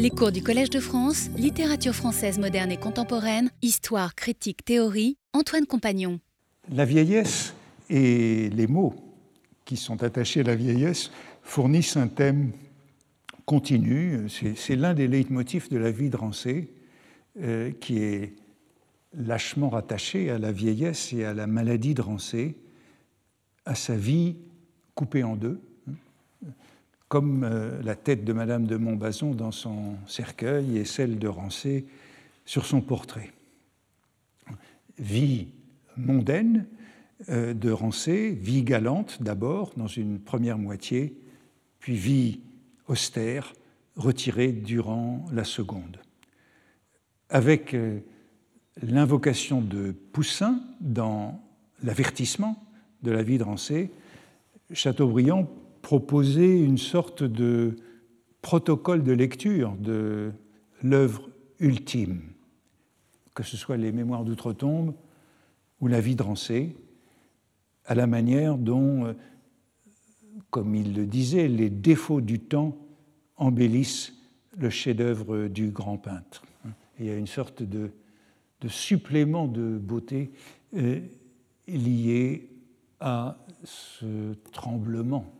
Les cours du Collège de France, littérature française moderne et contemporaine, histoire, critique, théorie, Antoine Compagnon. La vieillesse et les mots qui sont attachés à la vieillesse fournissent un thème continu. C'est l'un des leitmotifs de la vie de Rancé, euh, qui est lâchement rattaché à la vieillesse et à la maladie de Rancé, à sa vie coupée en deux, comme euh, la tête de Madame de Montbazon dans son cercueil et celle de Rancé sur son portrait. Vie mondaine euh, de Rancé, vie galante d'abord dans une première moitié, puis vie austère retirée durant la seconde. Avec euh, l'invocation de Poussin dans l'avertissement de la vie de Rancé, Chateaubriand proposer une sorte de protocole de lecture de l'œuvre ultime, que ce soit les Mémoires d'outre-tombe ou la vie de Rancé, à la manière dont, euh, comme il le disait, les défauts du temps embellissent le chef-d'œuvre du grand peintre. il y a une sorte de, supplément de beauté euh, lié à ce tremblement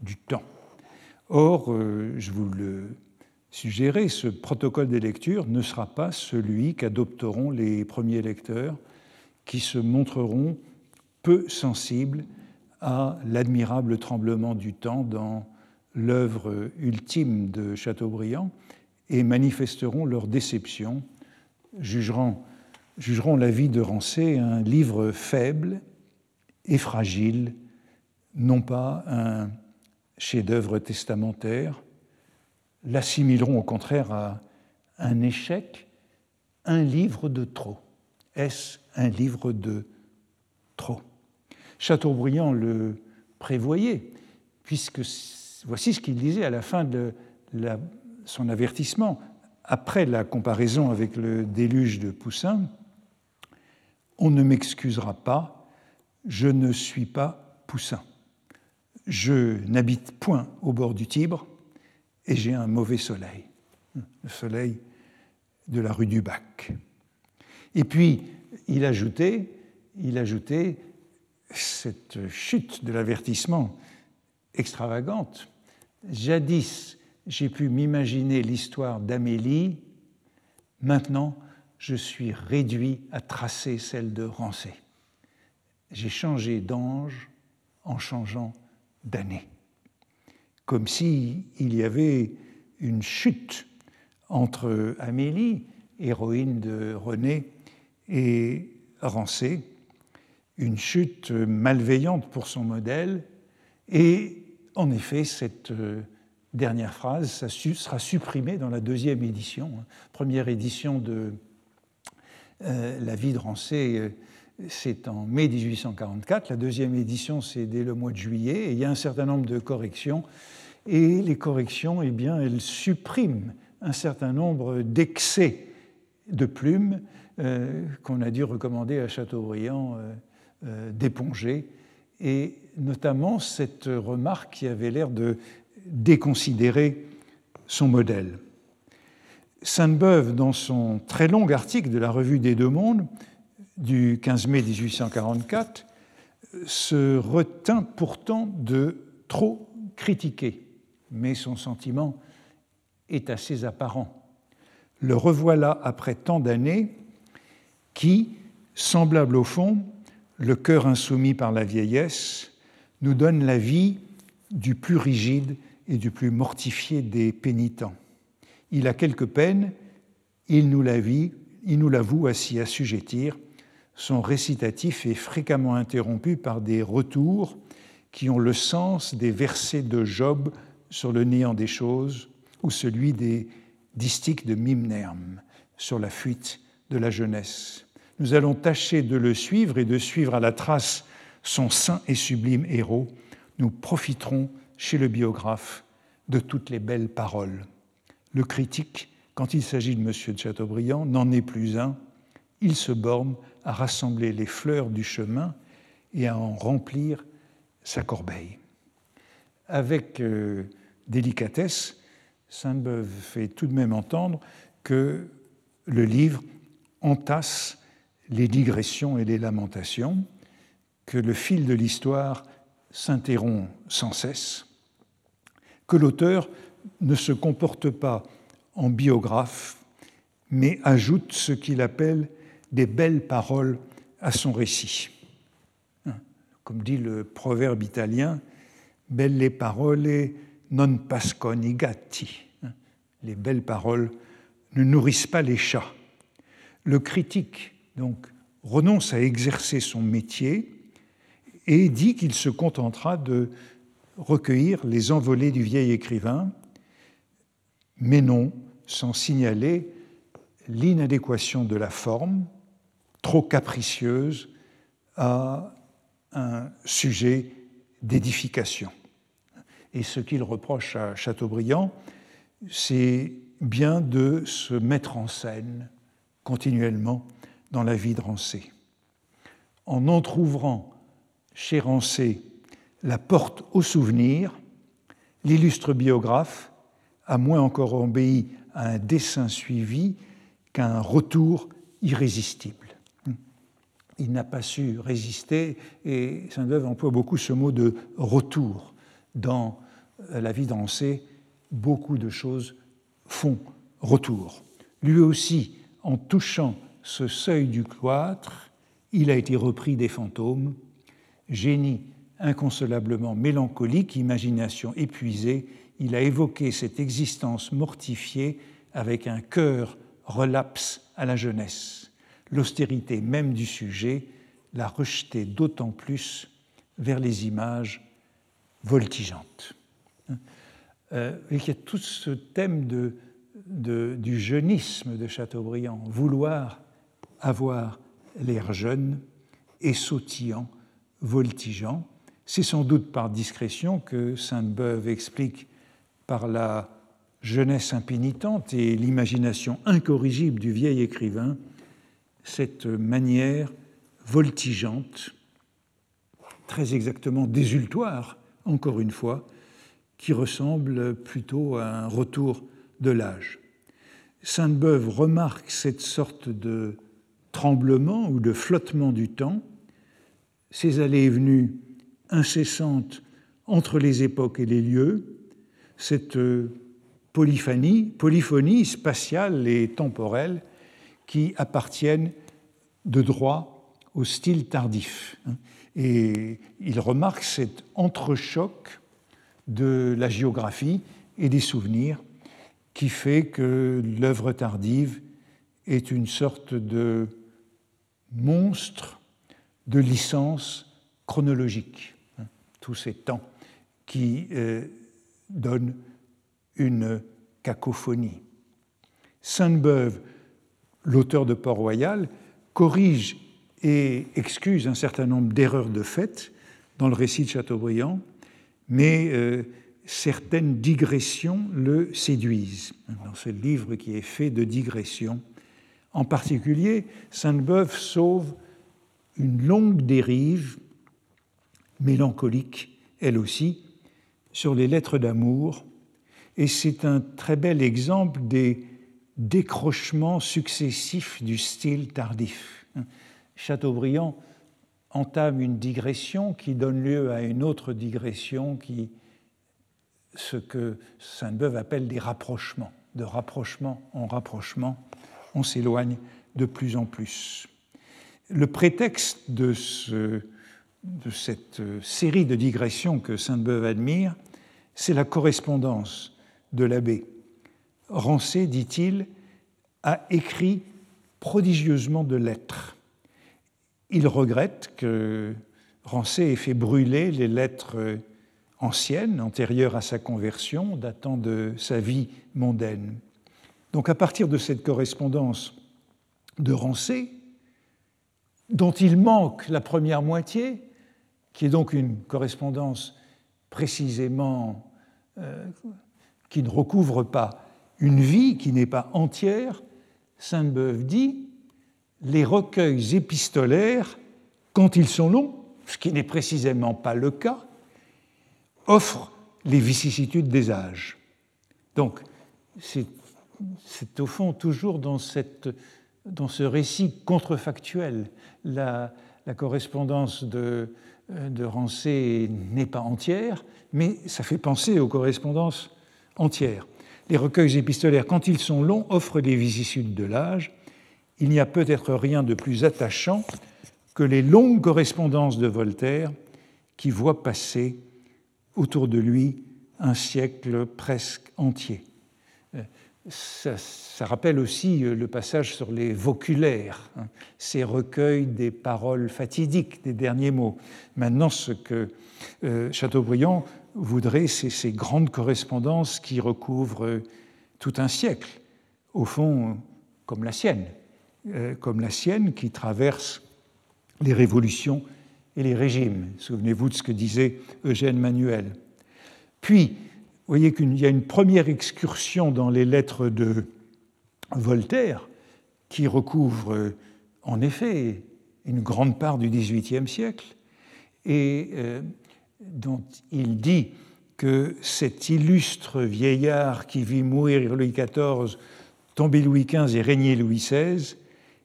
du temps. Or, euh, je vous le suggérais, ce protocole des lectures ne sera pas celui qu'adopteront les premiers lecteurs qui se montreront peu sensibles à l'admirable tremblement du temps dans l'œuvre ultime de Chateaubriand et manifesteront leur déception, jugeront, jugeront la vie de Rancé un livre faible et fragile, non pas un chef-d'œuvre testamentaire, l'assimileront au contraire à un échec, un livre de trop. Est-ce un livre de trop? Chateaubriand le prévoyait, puisque voici ce qu'il disait à la fin de son avertissement, après la comparaison avec le déluge de Poussin, on ne m'excusera pas, je ne suis pas Poussin. Je n'habite point au bord du Tibre et j'ai un mauvais soleil, le soleil de la rue du Bac. Et puis, il ajoutait, il ajoutait cette chute de l'avertissement extravagante. Jadis, j'ai pu m'imaginer l'histoire d'Amélie, maintenant, je suis réduit à tracer celle de Rancé. J'ai changé d'ange en changeant d'années. Comme s'il y avait une chute entre Amélie, héroïne de René, et Rancé, une chute malveillante pour son modèle, et en effet, cette euh, dernière phrase sera supprimée dans la deuxième édition. Hein. Première édition de euh, La vie de Rancé euh, c'est en mai 1844. La deuxième édition, c'est dès le mois de juillet. Et il y a un certain nombre de corrections. Et les corrections, eh bien, elles suppriment un certain nombre d'excès de plumes euh, qu'on a dû recommander à Chateaubriand euh, euh, d'éponger. Et notamment cette remarque qui avait l'air de déconsidérer son modèle. Sainte-Beuve, dans son très long article de la Revue des Deux Mondes, du 15 mai 1844 se retint pourtant de trop critiquer, mais son sentiment est assez apparent. Le revoilà après tant d'années qui, semblable au fond, le cœur insoumis par la vieillesse, nous donne la vie du plus rigide et du plus mortifié des pénitents. Il a quelques peines, il nous l'avoue à s'y assujettir, son récitatif est fréquemment interrompu par des retours qui ont le sens des versets de Job sur le néant des choses ou celui des distiques de Mimnerm sur la fuite de la jeunesse. Nous allons tâcher de le suivre et de suivre à la trace son saint et sublime héros. Nous profiterons chez le biographe de toutes les belles paroles. Le critique, quand il s'agit de M. de Chateaubriand, n'en est plus un. Il se borne à rassembler les fleurs du chemin et à en remplir sa corbeille. Avec euh, délicatesse, Sainte-Beuve fait tout de même entendre que le livre entasse les digressions et les lamentations, que le fil de l'histoire s'interrompt sans cesse, que l'auteur ne se comporte pas en biographe, mais ajoute ce qu'il appelle des belles paroles à son récit. Comme dit le proverbe italien, belle parole non pasconi gatti. Les belles paroles ne nourrissent pas les chats. Le critique, donc, renonce à exercer son métier et dit qu'il se contentera de recueillir les envolées du vieil écrivain, mais non sans signaler l'inadéquation de la forme, trop capricieuse à un sujet d'édification. Et ce qu'il reproche à Chateaubriand, c'est bien de se mettre en scène continuellement dans la vie de Rancé. En entr'ouvrant chez Rancé la porte au souvenir, l'illustre biographe a moins encore obéi à un dessin suivi qu'à un retour irrésistible. Il n'a pas su résister et Saint-Beuve emploie beaucoup ce mot de retour. Dans la vie d'Ancé, beaucoup de choses font retour. Lui aussi, en touchant ce seuil du cloître, il a été repris des fantômes, génie inconsolablement mélancolique, imagination épuisée, il a évoqué cette existence mortifiée avec un cœur relapse à la jeunesse. L'austérité même du sujet l'a rejeté d'autant plus vers les images voltigeantes. Euh, il y a tout ce thème du jeunisme de Chateaubriand, vouloir avoir l'air jeune et sautillant, voltigeant. C'est sans doute par discrétion que Sainte-Beuve explique par la jeunesse impénitente et l'imagination incorrigible du vieil écrivain cette manière voltigeante, très exactement désultoire, encore une fois, qui ressemble plutôt à un retour de l'âge. Sainte-Beuve remarque cette sorte de tremblement ou de flottement du temps, ces allées et venues incessantes entre les époques et les lieux, cette polyphonie, polyphonie spatiale et temporelle qui appartiennent de droit au style tardif. Et il remarque cet entrechoc de la géographie et des souvenirs qui fait que l'œuvre tardive est une sorte de monstre de licence chronologique, tous ces temps qui euh, donnent une cacophonie. Sainte-Beuve, l'auteur de Port-Royal, corrige et excuse un certain nombre d'erreurs de fait dans le récit de Chateaubriand, mais euh, certaines digressions le séduisent dans ce livre qui est fait de digressions. En particulier, Sainte-Beuve sauve une longue dérive mélancolique, elle aussi, sur les lettres d'amour, et c'est un très bel exemple des décrochements successifs du style tardif. Chateaubriand entame une digression qui donne lieu à une autre digression qui ce que Sainte-Beuve appelle des rapprochements. De rapprochement en rapprochement, on s'éloigne de plus en plus. Le prétexte de, de cette série de digressions que Sainte-Beuve admire, c'est la correspondance de l'abbé. Rancé, dit-il, a écrit prodigieusement de lettres. Il regrette que Rancé ait fait brûler les lettres ancienne, antérieure à sa conversion, datant de sa vie mondaine. Donc à partir de cette correspondance de Rancé, dont il manque la première moitié, qui est donc une correspondance précisément euh, qui ne recouvre pas une vie, qui n'est pas entière, Sainte-Beuve dit les recueils épistolaires, quand ils sont longs, ce qui n'est précisément pas le cas, offre les vicissitudes des âges. Donc, c'est au fond toujours dans, ce récit contrefactuel. La, la correspondance de, de Rancé n'est pas entière, mais ça fait penser aux correspondances entières. Les recueils épistolaires, quand ils sont longs, offrent des vicissitudes de l'âge. Il n'y a peut-être rien de plus attachant que les longues correspondances de Voltaire qui voient passer autour de lui un siècle presque entier. Ça, rappelle aussi euh, le passage sur les voculaires, hein, ces recueils des paroles fatidiques, des derniers mots. Maintenant, ce que euh, Chateaubriand voudrait, ces grandes correspondances qui recouvrent tout un siècle, au fond, comme la sienne, comme la sienne qui traverse les révolutions et les régimes. Souvenez-vous de ce que disait Eugène Manuel. Puis, vous voyez qu'il y a une première excursion dans les lettres de Voltaire qui recouvre en effet une grande part du XVIIIe siècle et euh, dont il dit que cet illustre vieillard qui vit mourir Louis XIV, tomber Louis XV et régner Louis XVI,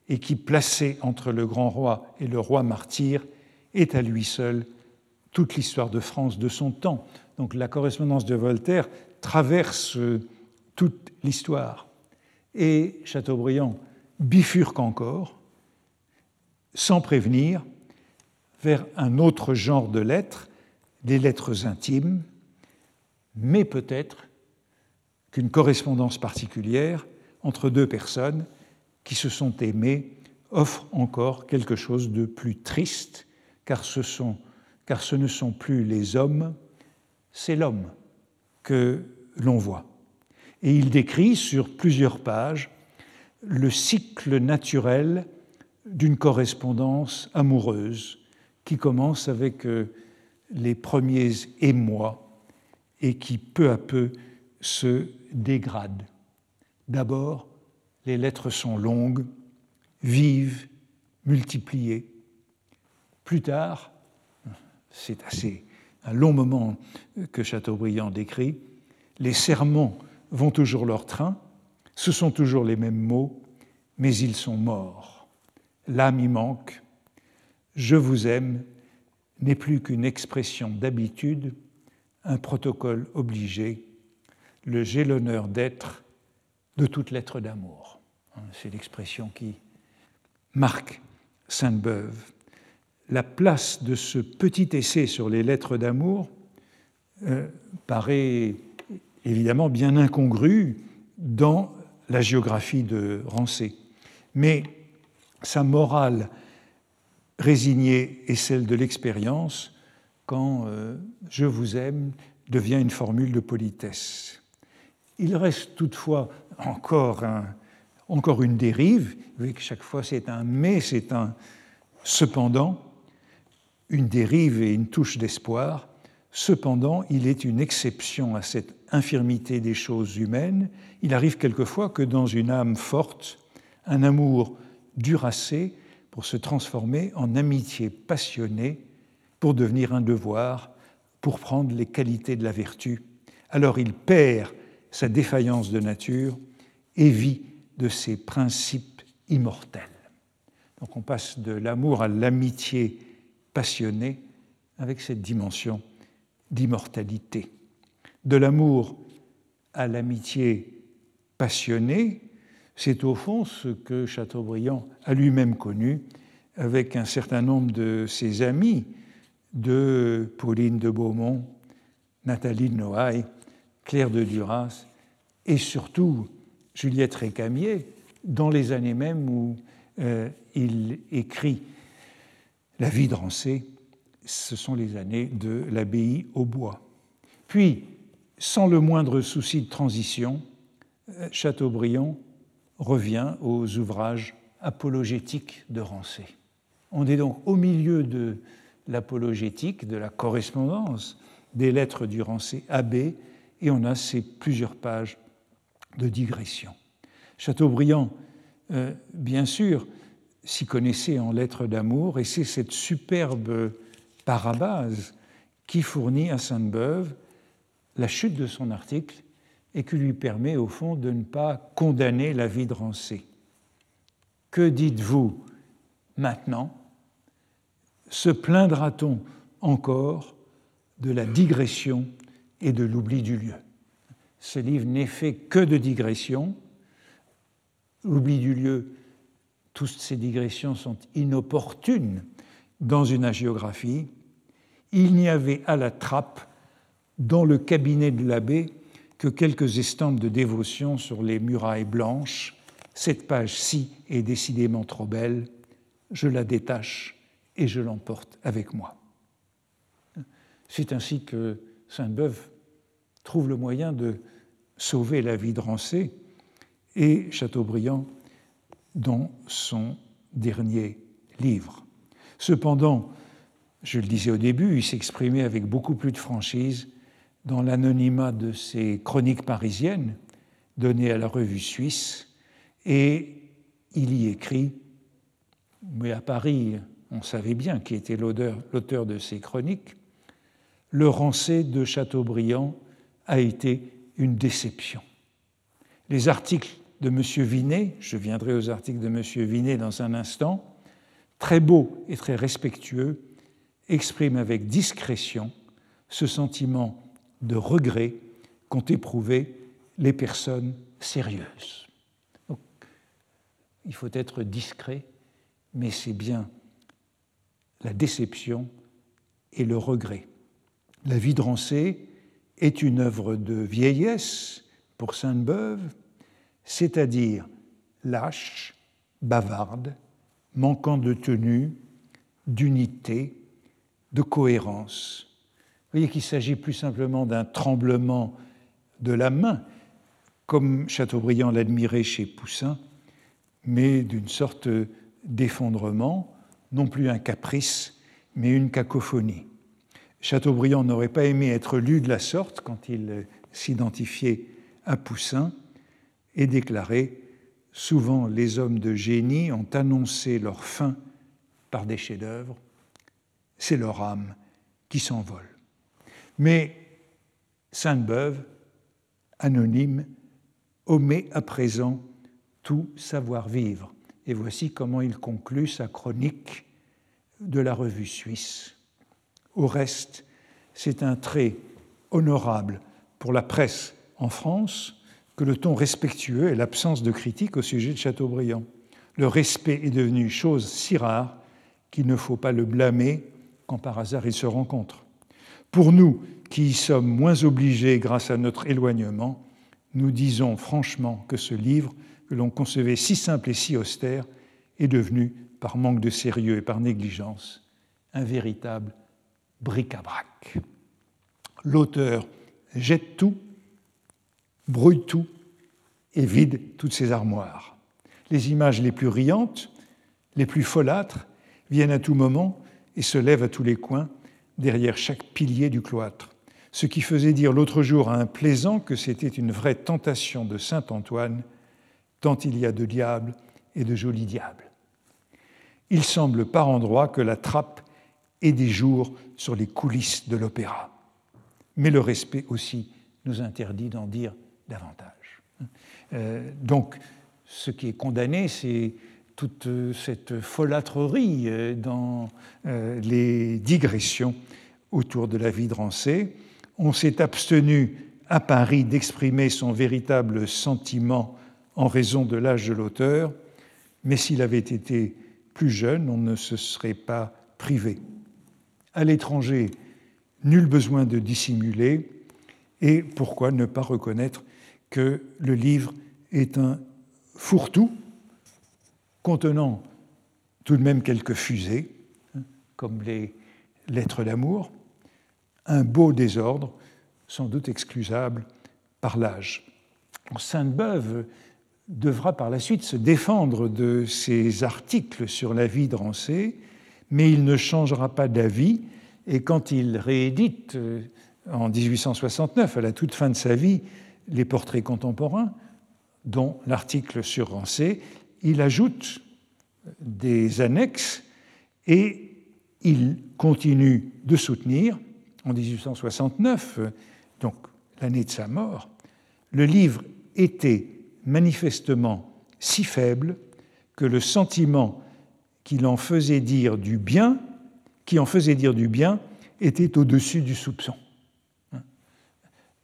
et qui, placé entre le grand roi et le roi martyr, est à lui seul toute l'histoire de France de son temps. Donc la correspondance de Voltaire traverse toute l'histoire. Et Chateaubriand bifurque encore, sans prévenir, vers un autre genre de lettres, des lettres intimes, mais peut-être qu'une correspondance particulière entre deux personnes qui se sont aimées offre encore quelque chose de plus triste, car ce, sont, car ce ne sont plus les hommes c'est l'homme que l'on voit. Et il décrit sur plusieurs pages le cycle naturel d'une correspondance amoureuse qui commence avec euh, les premiers émois et qui peu à peu se dégrade. D'abord, les lettres sont longues, vives, multipliées. Plus tard, c'est assez un long moment que Chateaubriand décrit, les serments vont toujours leur train, ce sont toujours les mêmes mots, mais ils sont morts. L'âme y manque. Je vous aime n'est plus qu'une expression d'habitude, un protocole obligé, le j'ai l'honneur d'être de toute lettre d'amour. C'est l'expression qui marque Sainte-Beuve la place de ce petit essai sur les lettres d'amour euh, paraît évidemment bien incongrue dans la géographie de Rancé. Mais sa morale résignée est celle de l'expérience quand euh, je vous aime devient une formule de politesse. Il reste toutefois encore, encore une dérive. Vous voyez que chaque fois c'est un mais, c'est un cependant une dérive et une touche d'espoir. Cependant, il est une exception à cette infirmité des choses humaines. Il arrive quelquefois que dans une âme forte, un amour assez pour se transformer en amitié passionnée, pour devenir un devoir, pour prendre les qualités de la vertu. Alors il perd sa défaillance de nature et vit de ses principes immortels. Donc on passe de l'amour à l'amitié passionné avec cette dimension d'immortalité. De l'amour à l'amitié passionnée, c'est au fond ce que Chateaubriand a lui-même connu avec un certain nombre de ses amis, de Pauline de Beaumont, Nathalie de Noailles, Claire de Duras et surtout Juliette Récamier, dans les années mêmes où euh, il écrit la vie de Rancé, ce sont les années de l'abbaye au bois. Puis, sans le moindre souci de transition, euh, Chateaubriand revient aux ouvrages apologétiques de Rancé. On est donc au milieu de l'apologétique, de la correspondance des lettres du Rancé abbé, et on a ces plusieurs pages de digression. Chateaubriand, euh, bien sûr, s'y connaissait en lettres d'amour, et c'est cette superbe parabase qui fournit à Sainte-Beuve la chute de son article et qui lui permet au fond de ne pas condamner la vie de Rancé. Que dites-vous maintenant? Se plaindra-t-on encore de la digression et de l'oubli du lieu? Ce livre n'est fait que de digressions. L'oubli du lieu, toutes ces digressions sont inopportunes dans une agiographie. Il n'y avait à la trappe, dans le cabinet de l'abbé, que quelques estampes de dévotion sur les murailles blanches. Cette page-ci est décidément trop belle. Je la détache et je l'emporte avec moi. C'est ainsi que Sainte-Beuve trouve le moyen de sauver la vie de Rancé et Chateaubriand dans son dernier livre. Cependant, je le disais au début, il s'exprimait avec beaucoup plus de franchise dans l'anonymat de ses chroniques parisiennes données à la revue suisse, et il y écrit, mais à Paris, on savait bien qui était l'auteur de ces chroniques, le rancé de Chateaubriand a été une déception. Les articles de M. Vinet, je viendrai aux articles de M. Vinet dans un instant, très beaux et très respectueux, expriment avec discrétion ce sentiment de regret qu'ont éprouvé les personnes sérieuses. il faut être discret, mais c'est bien la déception et le regret. La vie de Rancé est une œuvre de vieillesse pour Sainte-Beuve, c'est-à-dire lâche, bavarde, manquant de tenue, d'unité, de cohérence voyez qu'il s'agit plus simplement d'un tremblement de la main, comme Chateaubriand l'admirait chez Poussin, mais d'une sorte d'effondrement, non plus un caprice, mais une cacophonie. Chateaubriand n'aurait pas aimé être lu de la sorte quand il s'identifiait à Poussin et déclarait Souvent les hommes de génie ont annoncé leur fin par des chefs-d'œuvre, c'est leur âme qui s'envole. Mais Sainte-Beuve, anonyme, omet à présent tout savoir-vivre. Et voici comment il conclut sa chronique de la revue suisse. Au reste, c'est un trait honorable pour la presse en France que le ton respectueux et l'absence de critique au sujet de Chateaubriand. Le respect est devenu chose si rare qu'il ne faut pas le blâmer quand par hasard ils se rencontrent. Pour nous qui y sommes moins obligés grâce à notre éloignement, nous disons franchement que ce livre, que l'on concevait si simple et si austère, est devenu, par manque de sérieux et par négligence, un véritable bric-à-brac. L'auteur jette tout, brouille tout et vide toutes ses armoires. Les images les plus riantes, les plus folâtres, viennent à tout moment et se lèvent à tous les coins derrière chaque pilier du cloître, ce qui faisait dire l'autre jour à un plaisant que c'était une vraie tentation de Saint Antoine, tant il y a de diables et de jolis diables. Il semble par endroits que la trappe ait des jours sur les coulisses de l'opéra. Mais le respect aussi nous interdit d'en dire davantage. Euh, donc, ce qui est condamné, c'est toute cette folâtrerie euh, dans euh, les digressions autour de la vie de Rancé. On s'est abstenu à Paris d'exprimer son véritable sentiment en raison de l'âge de l'auteur, mais s'il avait été plus jeune, on ne se serait pas privé. À l'étranger, nul besoin de dissimuler, et pourquoi ne pas reconnaître que le livre est un fourre-tout contenant tout de même quelques fusées, hein, comme les lettres d'amour, un beau désordre, sans doute excusable par l'âge. Sainte-Beuve devra par la suite se défendre de ses articles sur la vie de Rancé, mais il ne changera pas d'avis, et quand il réédite euh, en 1869, à la toute fin de sa vie, les portraits contemporains, dont l'article sur Rancé, il ajoute des annexes et il continue de soutenir, en 1869, donc l'année de sa mort, le livre était manifestement si faible que le sentiment qu'il en faisait dire du bien, qui en faisait dire du bien, était au-dessus du soupçon.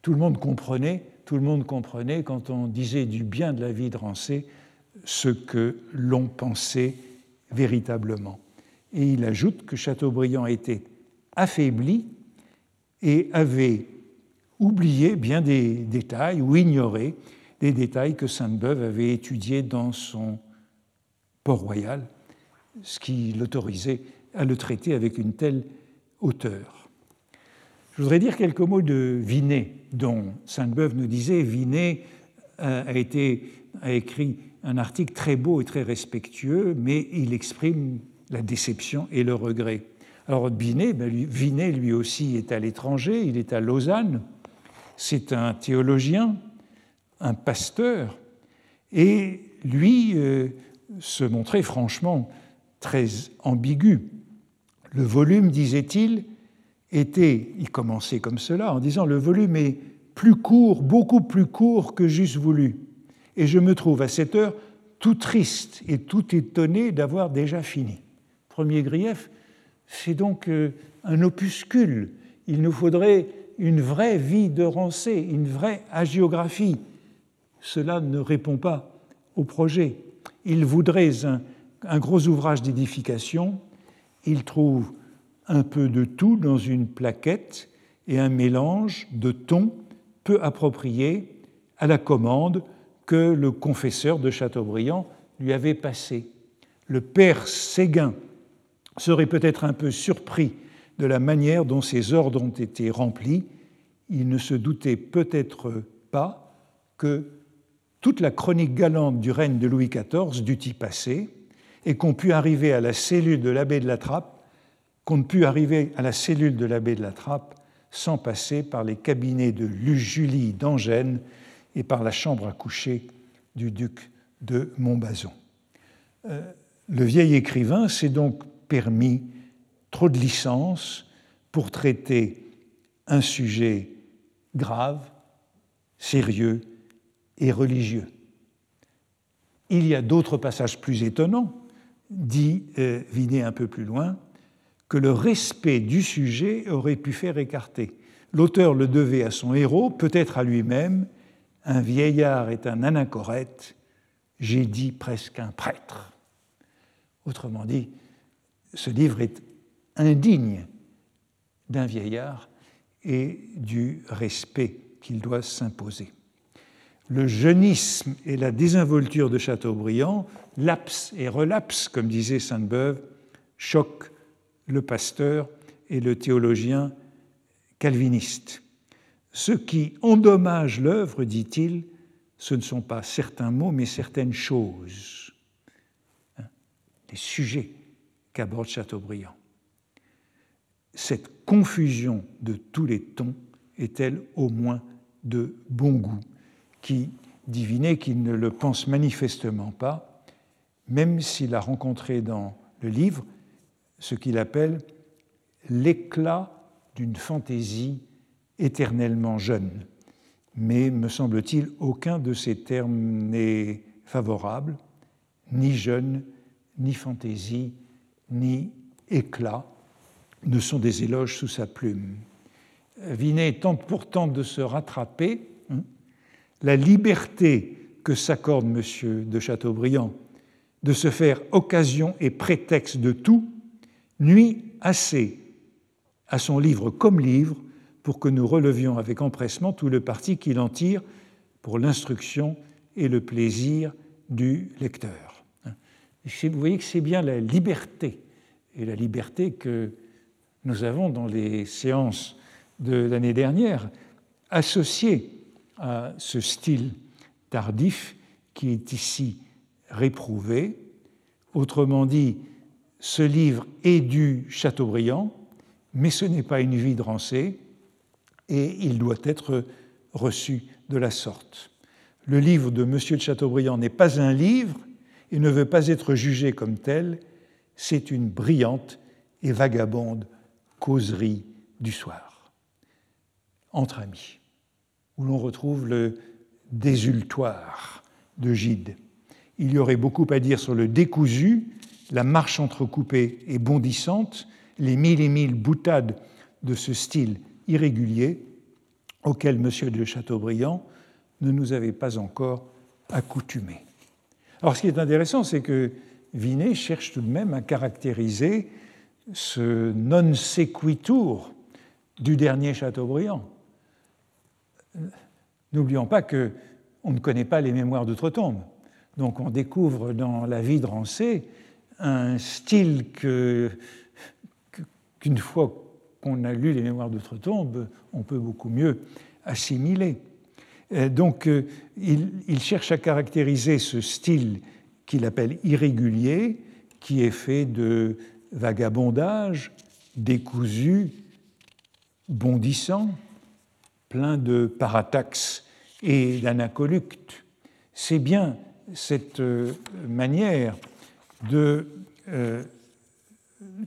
Tout le monde comprenait, tout le monde comprenait quand on disait du bien de la vie de Rancé ce que l'on pensait véritablement. Et il ajoute que Chateaubriand était affaibli et avait oublié bien des détails ou ignoré des détails que Sainte-Beuve avait étudiés dans son Port-Royal, ce qui l'autorisait à le traiter avec une telle hauteur. Je voudrais dire quelques mots de Vinet, dont Sainte-Beuve nous disait Vinet a, été, a écrit un article très beau et très respectueux, mais il exprime la déception et le regret. Alors Vinet, ben lui, Vinet, lui aussi, est à l'étranger, il est à Lausanne, c'est un théologien, un pasteur, et lui euh, se montrait franchement très ambigu. Le volume, disait-il, était, il commençait comme cela, en disant le volume est plus court, beaucoup plus court que j'eusse voulu. Et je me trouve à cette heure tout triste et tout étonné d'avoir déjà fini. Premier grief, c'est donc euh, un opuscule. Il nous faudrait une vraie vie de Rancé, une vraie agiographie. Cela ne répond pas au projet. Il voudrait un, un gros ouvrage d'édification. Il trouve un peu de tout dans une plaquette et un mélange de tons peu appropriés à la commande que le confesseur de Chateaubriand lui avait passé. Le père Séguin serait peut-être un peu surpris de la manière dont ces ordres ont été remplis. Il ne se doutait peut-être pas que toute la chronique galante du règne de Louis XIV dut y passer et qu'on put arriver à la cellule de l'abbé de la Trappe qu'on ne put arriver à la cellule de l'abbé de la Trappe sans passer par les cabinets de Julie d'Angène et par la chambre à coucher du duc de Montbazon. Euh, le vieil écrivain s'est donc permis trop de licences pour traiter un sujet grave, sérieux et religieux. Il y a d'autres passages plus étonnants, dit euh, Vinet un peu plus loin, que le respect du sujet aurait pu faire écarter. L'auteur le devait à son héros, peut-être à lui-même. Un vieillard est un anachorète, j'ai dit presque un prêtre. Autrement dit, ce livre est indigne d'un vieillard et du respect qu'il doit s'imposer. Le jeunisme et la désinvolture de Chateaubriand, lapse et relapse, comme disait Sainte-Beuve, choquent le pasteur et le théologien calviniste. Ce qui endommage l'œuvre, dit-il, ce ne sont pas certains mots, mais certaines choses, hein, les sujets qu'aborde Chateaubriand. Cette confusion de tous les tons est-elle au moins de bon goût, qui divinait qu'il ne le pense manifestement pas, même s'il a rencontré dans le livre ce qu'il appelle l'éclat d'une fantaisie éternellement jeune. Mais, me semble-t-il, aucun de ces termes n'est favorable, ni jeune, ni fantaisie, ni éclat ne sont des éloges sous sa plume. Vinet tente pourtant de se rattraper. Hein. La liberté que s'accorde M. de Chateaubriand de se faire occasion et prétexte de tout nuit assez à son livre comme livre pour que nous relevions avec empressement tout le parti qu'il en tire pour l'instruction et le plaisir du lecteur. Vous voyez que c'est bien la liberté, et la liberté que nous avons dans les séances de l'année dernière, associée à ce style tardif qui est ici réprouvé. Autrement dit, ce livre est du Chateaubriand, mais ce n'est pas une vie de Rancé, et il doit être reçu de la sorte. Le livre de M. de Chateaubriand n'est pas un livre et ne veut pas être jugé comme tel, c'est une brillante et vagabonde causerie du soir, entre amis, où l'on retrouve le désultoire de Gide. Il y aurait beaucoup à dire sur le décousu, la marche entrecoupée et bondissante, les mille et mille boutades de ce style irrégulier auquel M. de Chateaubriand ne nous avait pas encore accoutumés. Alors ce qui est intéressant, c'est que Vinet cherche tout de même à caractériser ce non sequitur du dernier Chateaubriand. N'oublions pas que on ne connaît pas les mémoires d'outre-tombe. Donc on découvre dans la vie de Rancé un style qu'une fois qu'on a lu les mémoires d'outre-tombe, on peut beaucoup mieux assimiler. Donc euh, il, cherche à caractériser ce style qu'il appelle irrégulier, qui est fait de vagabondage, décousu, bondissant, plein de parataxes et d'anacoluctes. C'est bien cette euh, manière de, euh,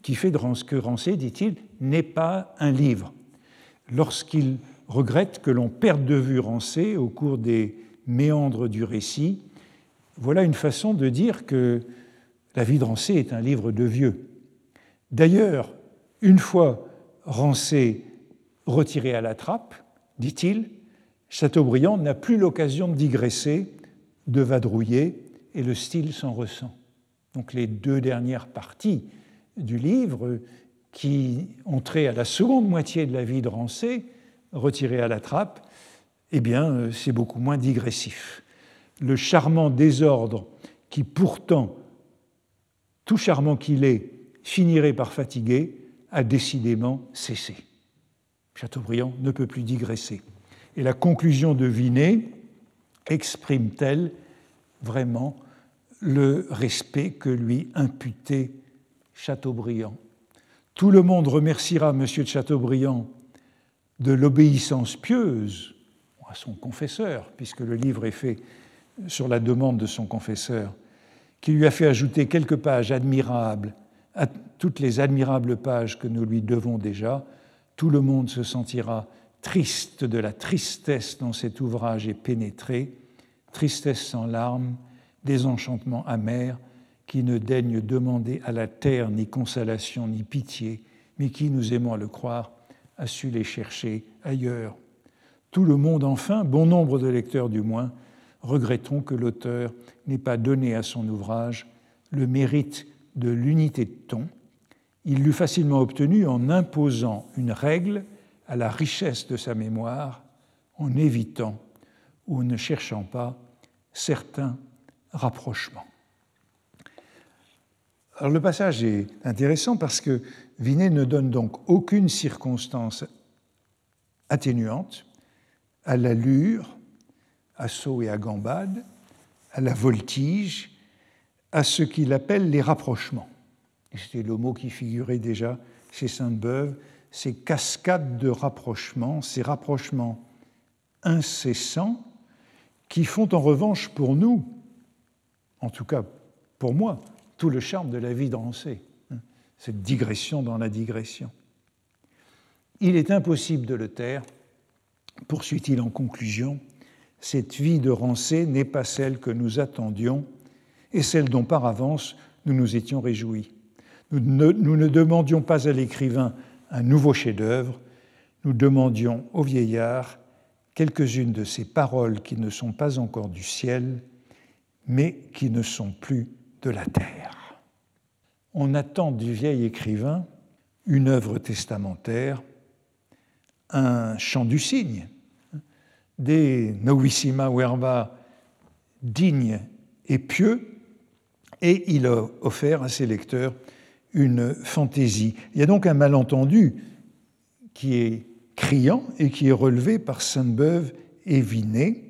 qui fait de Rancé, dit-il, n'est pas un livre. Lorsqu'il regrette que l'on perde de vue Rancé au cours des méandres du récit, voilà une façon de dire que La vie de Rancé est un livre de vieux. D'ailleurs, une fois Rancé retiré à la trappe, dit-il, Chateaubriand n'a plus l'occasion de digresser, de vadrouiller, et le style s'en ressent. Donc les deux dernières parties du livre, qui ont trait à la seconde moitié de la vie de Rancé, retiré à la trappe, eh bien, euh, c'est beaucoup moins digressif. Le charmant désordre qui pourtant, tout charmant qu'il est, finirait par fatiguer, a décidément cessé. Chateaubriand ne peut plus digresser. Et la conclusion de Vinet exprime-t-elle vraiment le respect que lui imputait Chateaubriand Tout le monde remerciera M. de Chateaubriand de l'obéissance pieuse à son confesseur, puisque le livre est fait sur la demande de son confesseur, qui lui a fait ajouter quelques pages admirables à toutes les admirables pages que nous lui devons déjà, tout le monde se sentira triste de la tristesse dont cet ouvrage est pénétré, tristesse sans larmes, désenchantement amer, qui ne daigne demander à la terre ni consolation ni pitié, mais qui, nous aimons à le croire, a su les chercher ailleurs. Tout le monde, enfin, bon nombre de lecteurs du moins, regretteront que l'auteur n'ait pas donné à son ouvrage le mérite de l'unité de ton. Il l'eût facilement obtenu en imposant une règle à la richesse de sa mémoire, en évitant ou ne cherchant pas certains rapprochements. Alors le passage est intéressant parce que Vinet ne donne donc aucune circonstance atténuante à l'allure, à saut et à gambade, à la voltige, à ce qu'il appelle les rapprochements. C'était le mot qui figurait déjà chez Sainte-Beuve, ces cascades de rapprochements, ces rapprochements incessants qui font en revanche pour nous, en tout cas pour moi, tout le charme de la vie de cette digression dans la digression. Il est impossible de le taire, poursuit-il en conclusion, cette vie de Rancé n'est pas celle que nous attendions et celle dont par avance nous nous étions réjouis. Nous ne, nous ne demandions pas à l'écrivain un nouveau chef-d'œuvre, nous demandions au vieillard quelques-unes de ces paroles qui ne sont pas encore du ciel, mais qui ne sont plus de la terre. On attend du vieil écrivain une œuvre testamentaire, un chant du cygne, des novissima verba dignes et pieux, et il a offert à ses lecteurs une fantaisie. Il y a donc un malentendu qui est criant et qui est relevé par Sainte-Beuve et Vinet.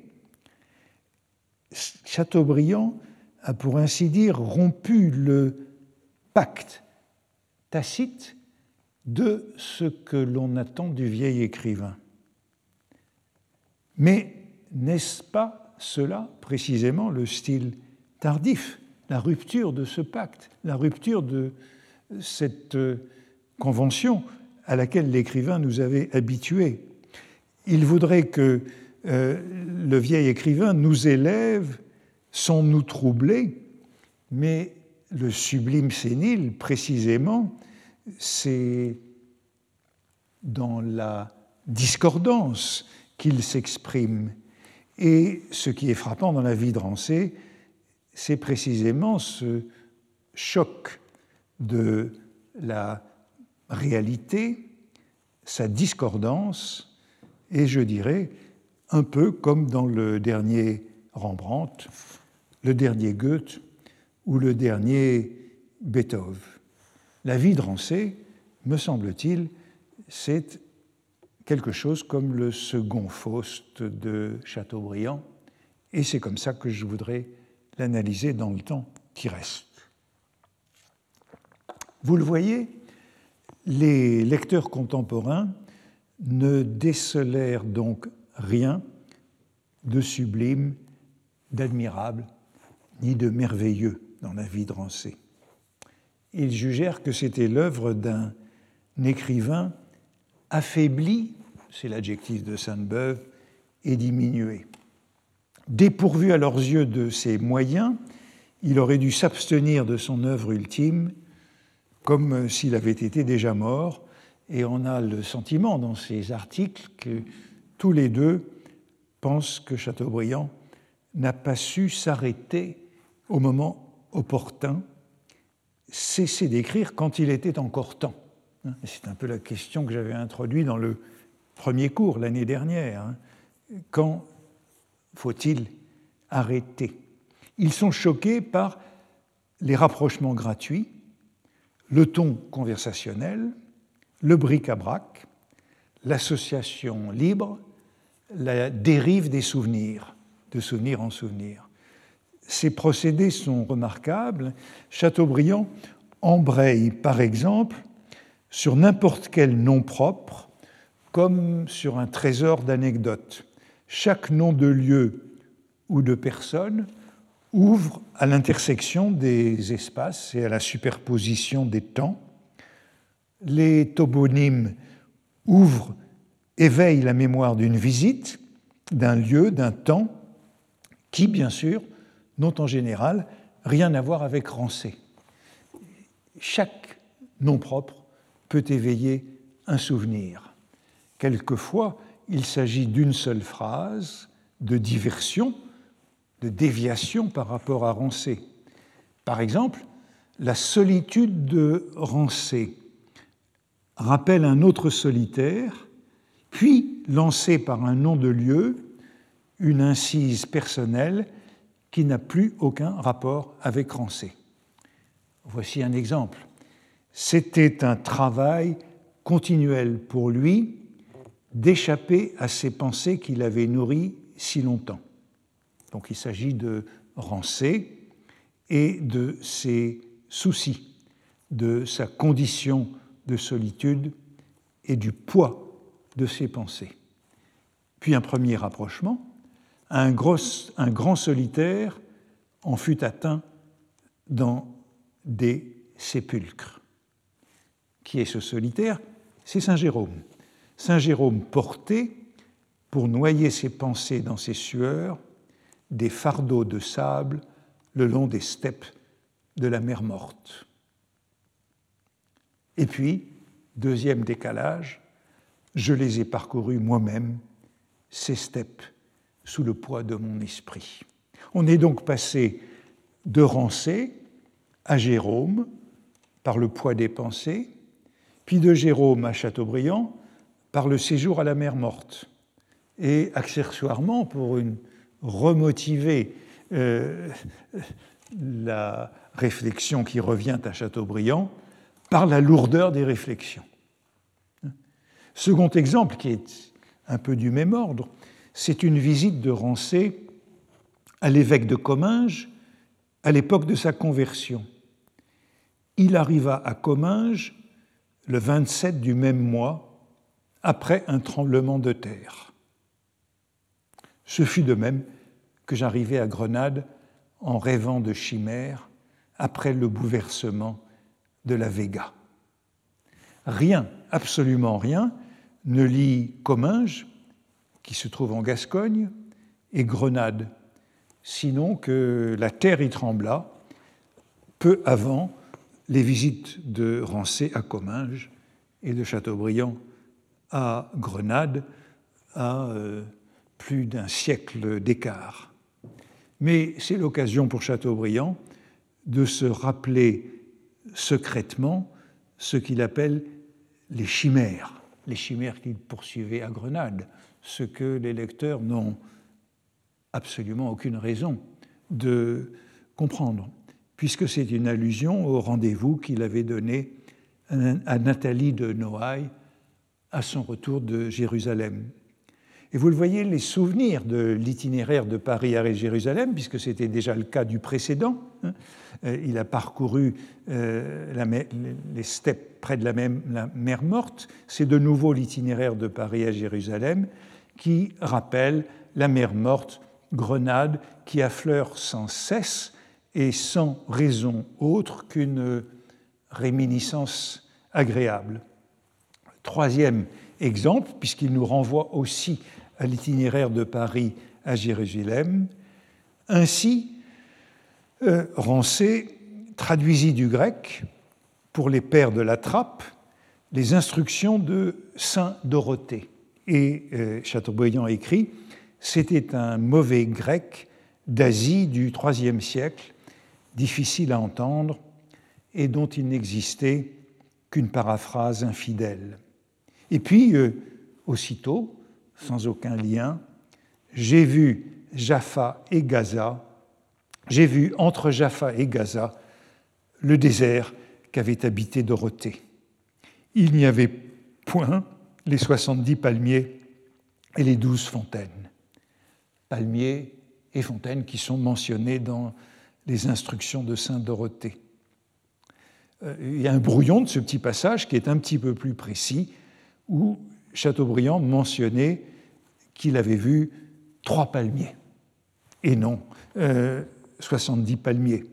Chateaubriand a pour ainsi dire rompu le pacte tacite de ce que l'on attend du vieil écrivain. Mais n'est-ce pas cela précisément le style tardif, la rupture de ce pacte, la rupture de cette convention à laquelle l'écrivain nous avait habitués? Il voudrait que euh, le vieil écrivain nous élève sans nous troubler, mais le sublime sénile, précisément, c'est dans la discordance qu'il s'exprime. Et ce qui est frappant dans la vie de Rancé, c'est précisément ce choc de la réalité, sa discordance, et je dirais un peu comme dans le dernier Rembrandt, le dernier Goethe ou le dernier Beethoven. La vie de Rancé, me semble-t-il, c'est quelque chose comme le second Faust de Chateaubriand, et c'est comme ça que je voudrais l'analyser dans le temps qui reste. Vous le voyez, les lecteurs contemporains ne décelèrent donc rien de sublime, d'admirable, ni de merveilleux dans la vie de Rancé. Ils jugèrent que c'était l'œuvre d'un écrivain affaibli, c'est l'adjectif de Sainte-Beuve, et diminué. Dépourvu à leurs yeux de ses moyens, il aurait dû s'abstenir de son œuvre ultime comme s'il avait été déjà mort, et on a le sentiment dans ces articles que tous les deux pensent que Chateaubriand n'a pas su s'arrêter au moment opportun, cesser d'écrire quand il était encore temps. Hein, c'est un peu la question que j'avais introduite dans le premier cours l'année dernière. Hein. Quand faut-il arrêter? Ils sont choqués par les rapprochements gratuits, le ton conversationnel, le bric-à-brac, l'association libre, la dérive des souvenirs, de souvenir en souvenir. Ces procédés sont remarquables. Chateaubriand embraye, par exemple, sur n'importe quel nom propre, comme sur un trésor d'anecdotes. Chaque nom de lieu ou de personne ouvre à l'intersection des espaces et à la superposition des temps. Les toponymes ouvrent, éveillent la mémoire d'une visite, d'un lieu, d'un temps, qui, bien sûr, n'ont en général rien à voir avec Rancé. Chaque nom propre peut éveiller un souvenir. Quelquefois, il s'agit d'une seule phrase, de diversion, de déviation par rapport à Rancé. Par exemple, la solitude de Rancé rappelle un autre solitaire, puis, lancé par un nom de lieu, une incise personnelle qui n'a plus aucun rapport avec Rancé. Voici un exemple. C'était un travail continuel pour lui d'échapper à ces pensées qu'il avait nourries si longtemps. Donc il s'agit de Rancé et de ses soucis, de sa condition de solitude et du poids de ses pensées. Puis un premier rapprochement, un, grand solitaire en fut atteint dans des sépulcres. Qui est ce solitaire? C'est Saint Jérôme. Saint Jérôme portait, pour noyer ses pensées dans ses sueurs, des fardeaux de sable le long des steppes de la mer morte. Et puis, deuxième décalage, je les ai parcourus moi-même, ces steppes, sous le poids de mon esprit. On est donc passé de Rancé à Jérôme par le poids des pensées, puis de Jérôme à Chateaubriand par le séjour à la mer morte. Et accessoirement, pour une remotiver euh, la réflexion qui revient à Chateaubriand par la lourdeur des réflexions. Second exemple, qui est un peu du même ordre, c'est une visite de Rancé à l'évêque de Comminges à l'époque de sa conversion. Il arriva à Comminges le 27 du même mois, après un tremblement de terre. Ce fut de même que j'arrivai à Grenade en rêvant de chimères après le bouleversement de la Vega. Rien, absolument rien, ne lie Comminges qui se trouve en Gascogne, et Grenade, sinon que la terre y trembla peu avant les visites de Rancé à Comminges et de Chateaubriand à Grenade à euh, plus d'un siècle d'écart. Mais c'est l'occasion pour Chateaubriand de se rappeler secrètement ce qu'il appelle les chimères, les chimères qu'il poursuivait à Grenade, ce que les lecteurs n'ont absolument aucune raison de comprendre, puisque c'est une allusion au rendez-vous qu'il avait donné à Nathalie de Noailles à son retour de Jérusalem. Et vous le voyez, les souvenirs de l'itinéraire de Paris à Jérusalem, puisque c'était déjà le cas du précédent, hein, euh, il a parcouru euh, les steppes près de la, la mer Morte, c'est de nouveau l'itinéraire de Paris à Jérusalem qui rappelle la mer Morte, Grenade, qui affleure sans cesse et sans raison autre qu'une réminiscence agréable. Troisième exemple, puisqu'il nous renvoie aussi à l'itinéraire de Paris à Jérusalem. Ainsi, euh, Rancé traduisit du grec, pour les pères de la trappe, les instructions de Saint Dorothée. Et euh, Chateaubriand écrit C'était un mauvais grec d'Asie du IIIe siècle, difficile à entendre et dont il n'existait qu'une paraphrase infidèle. Et puis, euh, aussitôt, sans aucun lien, j'ai vu Jaffa et Gaza, j'ai vu entre Jaffa et Gaza le désert qu'avait habité Dorothée. Il n'y avait point les 70 palmiers et les 12 fontaines. Palmiers et fontaines qui sont mentionnés dans les instructions de Saint Dorothée. Euh, il y a un brouillon de ce petit passage qui est un petit peu plus précis, où Chateaubriand mentionnait qu'il avait vu trois palmiers, et non 70 euh, palmiers.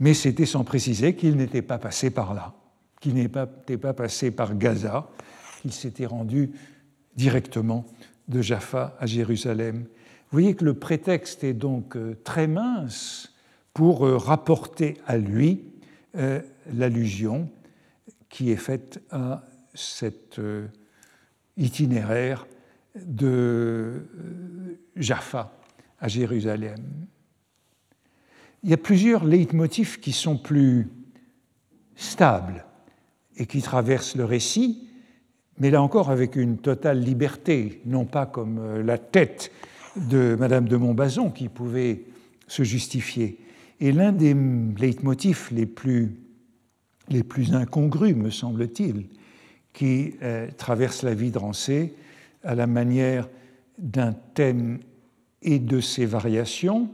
Mais c'était sans préciser qu'il n'était pas passé par là, qu'il n'était pas, passé par Gaza, qu'il s'était rendu directement de Jaffa à Jérusalem. Vous voyez que le prétexte est donc euh, très mince pour euh, rapporter à lui l'allusion qui est faite à cet itinéraire de euh, Jaffa à Jérusalem. Il y a plusieurs leitmotifs qui sont plus stables et qui traversent le récit, mais là encore avec une totale liberté, non pas comme euh, la tête de Madame de Montbazon qui pouvait se justifier. Et l'un des leitmotifs les plus, les plus incongrus, me semble-t-il, qui euh, traverse la vie de Rancé, à la manière d'un thème et de ses variations,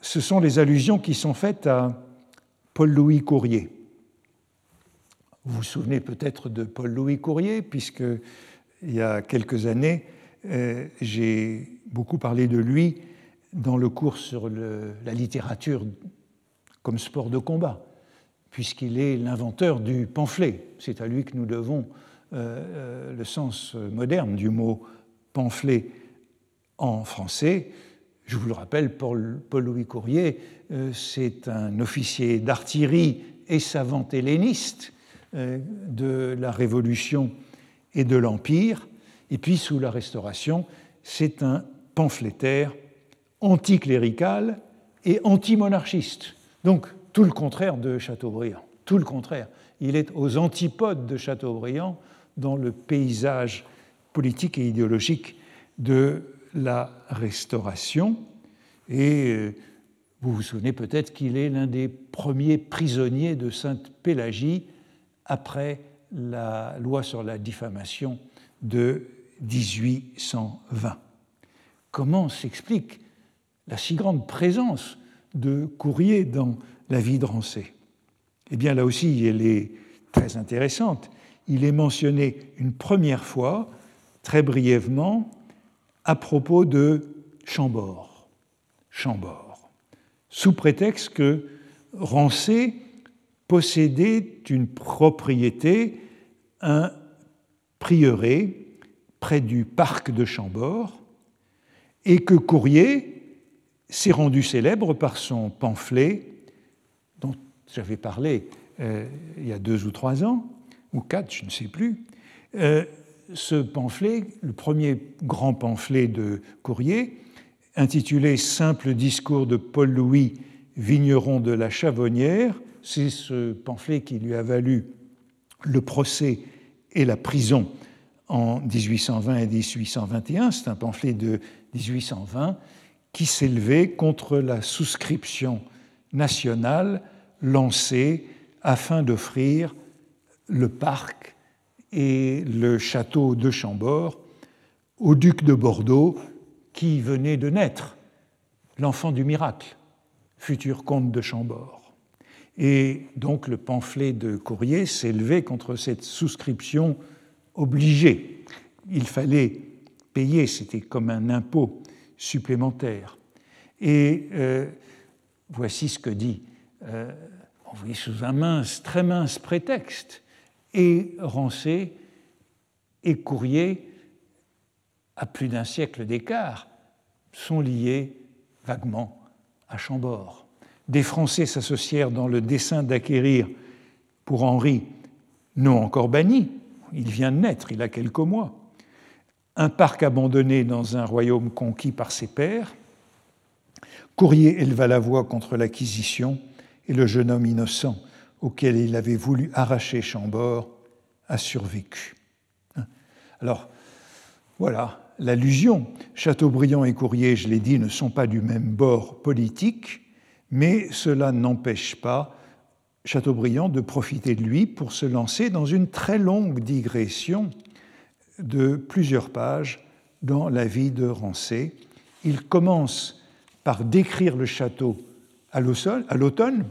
ce sont les allusions qui sont faites à Paul-Louis Courrier. Vous vous souvenez peut-être de Paul-Louis Courrier, puisque il y a quelques années, euh, j'ai beaucoup parlé de lui dans le cours sur la littérature comme sport de combat, puisqu'il est l'inventeur du pamphlet. C'est à lui que nous devons euh, euh, le sens moderne du mot pamphlet en français. Je vous le rappelle, Paul-Louis Courrier, c'est un officier d'artillerie et savant helléniste de la Révolution et de l'Empire. Et puis, sous la Restauration, c'est un pamphlétaire anticlérical et antimonarchiste. Donc, tout le contraire de Chateaubriand. Tout le contraire. Il est aux antipodes de Chateaubriand dans le paysage politique et idéologique de la Restauration. Et euh, vous vous souvenez peut-être qu'il est l'un des premiers prisonniers de Sainte-Pélagie après la loi sur la diffamation de 1820. Comment s'explique la si grande présence de courriers dans la vie de Rancé Eh bien là aussi, elle est très intéressante il est mentionné une première fois, très brièvement, à propos de Chambord. Chambord. Sous prétexte que Rancé possédait une propriété, un prieuré, près du parc de Chambord, et que Courrier s'est rendu célèbre par son pamphlet, dont j'avais parlé euh, il y a deux ou trois ans, ou quatre, je ne sais plus. Euh, ce pamphlet, le premier grand pamphlet de Courrier, intitulé Simple discours de Paul-Louis, vigneron de la Chavonnière, c'est ce pamphlet qui lui a valu le procès et la prison en 1820 et 1821. C'est un pamphlet de 1820 qui s'élevait contre la souscription nationale lancée afin d'offrir le parc et le château de Chambord au duc de Bordeaux qui venait de naître, l'enfant du miracle, futur comte de Chambord. Et donc le pamphlet de Courrier s'élevait contre cette souscription obligée. Il fallait payer, c'était comme un impôt supplémentaire. Et euh, voici ce que dit euh, envoyé sous un mince, très mince prétexte, et Rancé et Courrier, à plus d'un siècle d'écart, sont liés vaguement à Chambord. Des Français s'associèrent dans le dessein d'acquérir pour Henri, non encore banni, il vient de naître, il a quelques mois, un parc abandonné dans un royaume conquis par ses pères. Courrier éleva la voix contre l'acquisition et le jeune homme innocent auquel il avait voulu arracher Chambord a survécu. Alors, voilà l'allusion. Chateaubriand et Courrier, je l'ai dit, ne sont pas du même bord politique, mais cela n'empêche pas Chateaubriand de profiter de lui pour se lancer dans une très longue digression de plusieurs pages dans la vie de Rancé. Il commence par décrire le château à l'automne,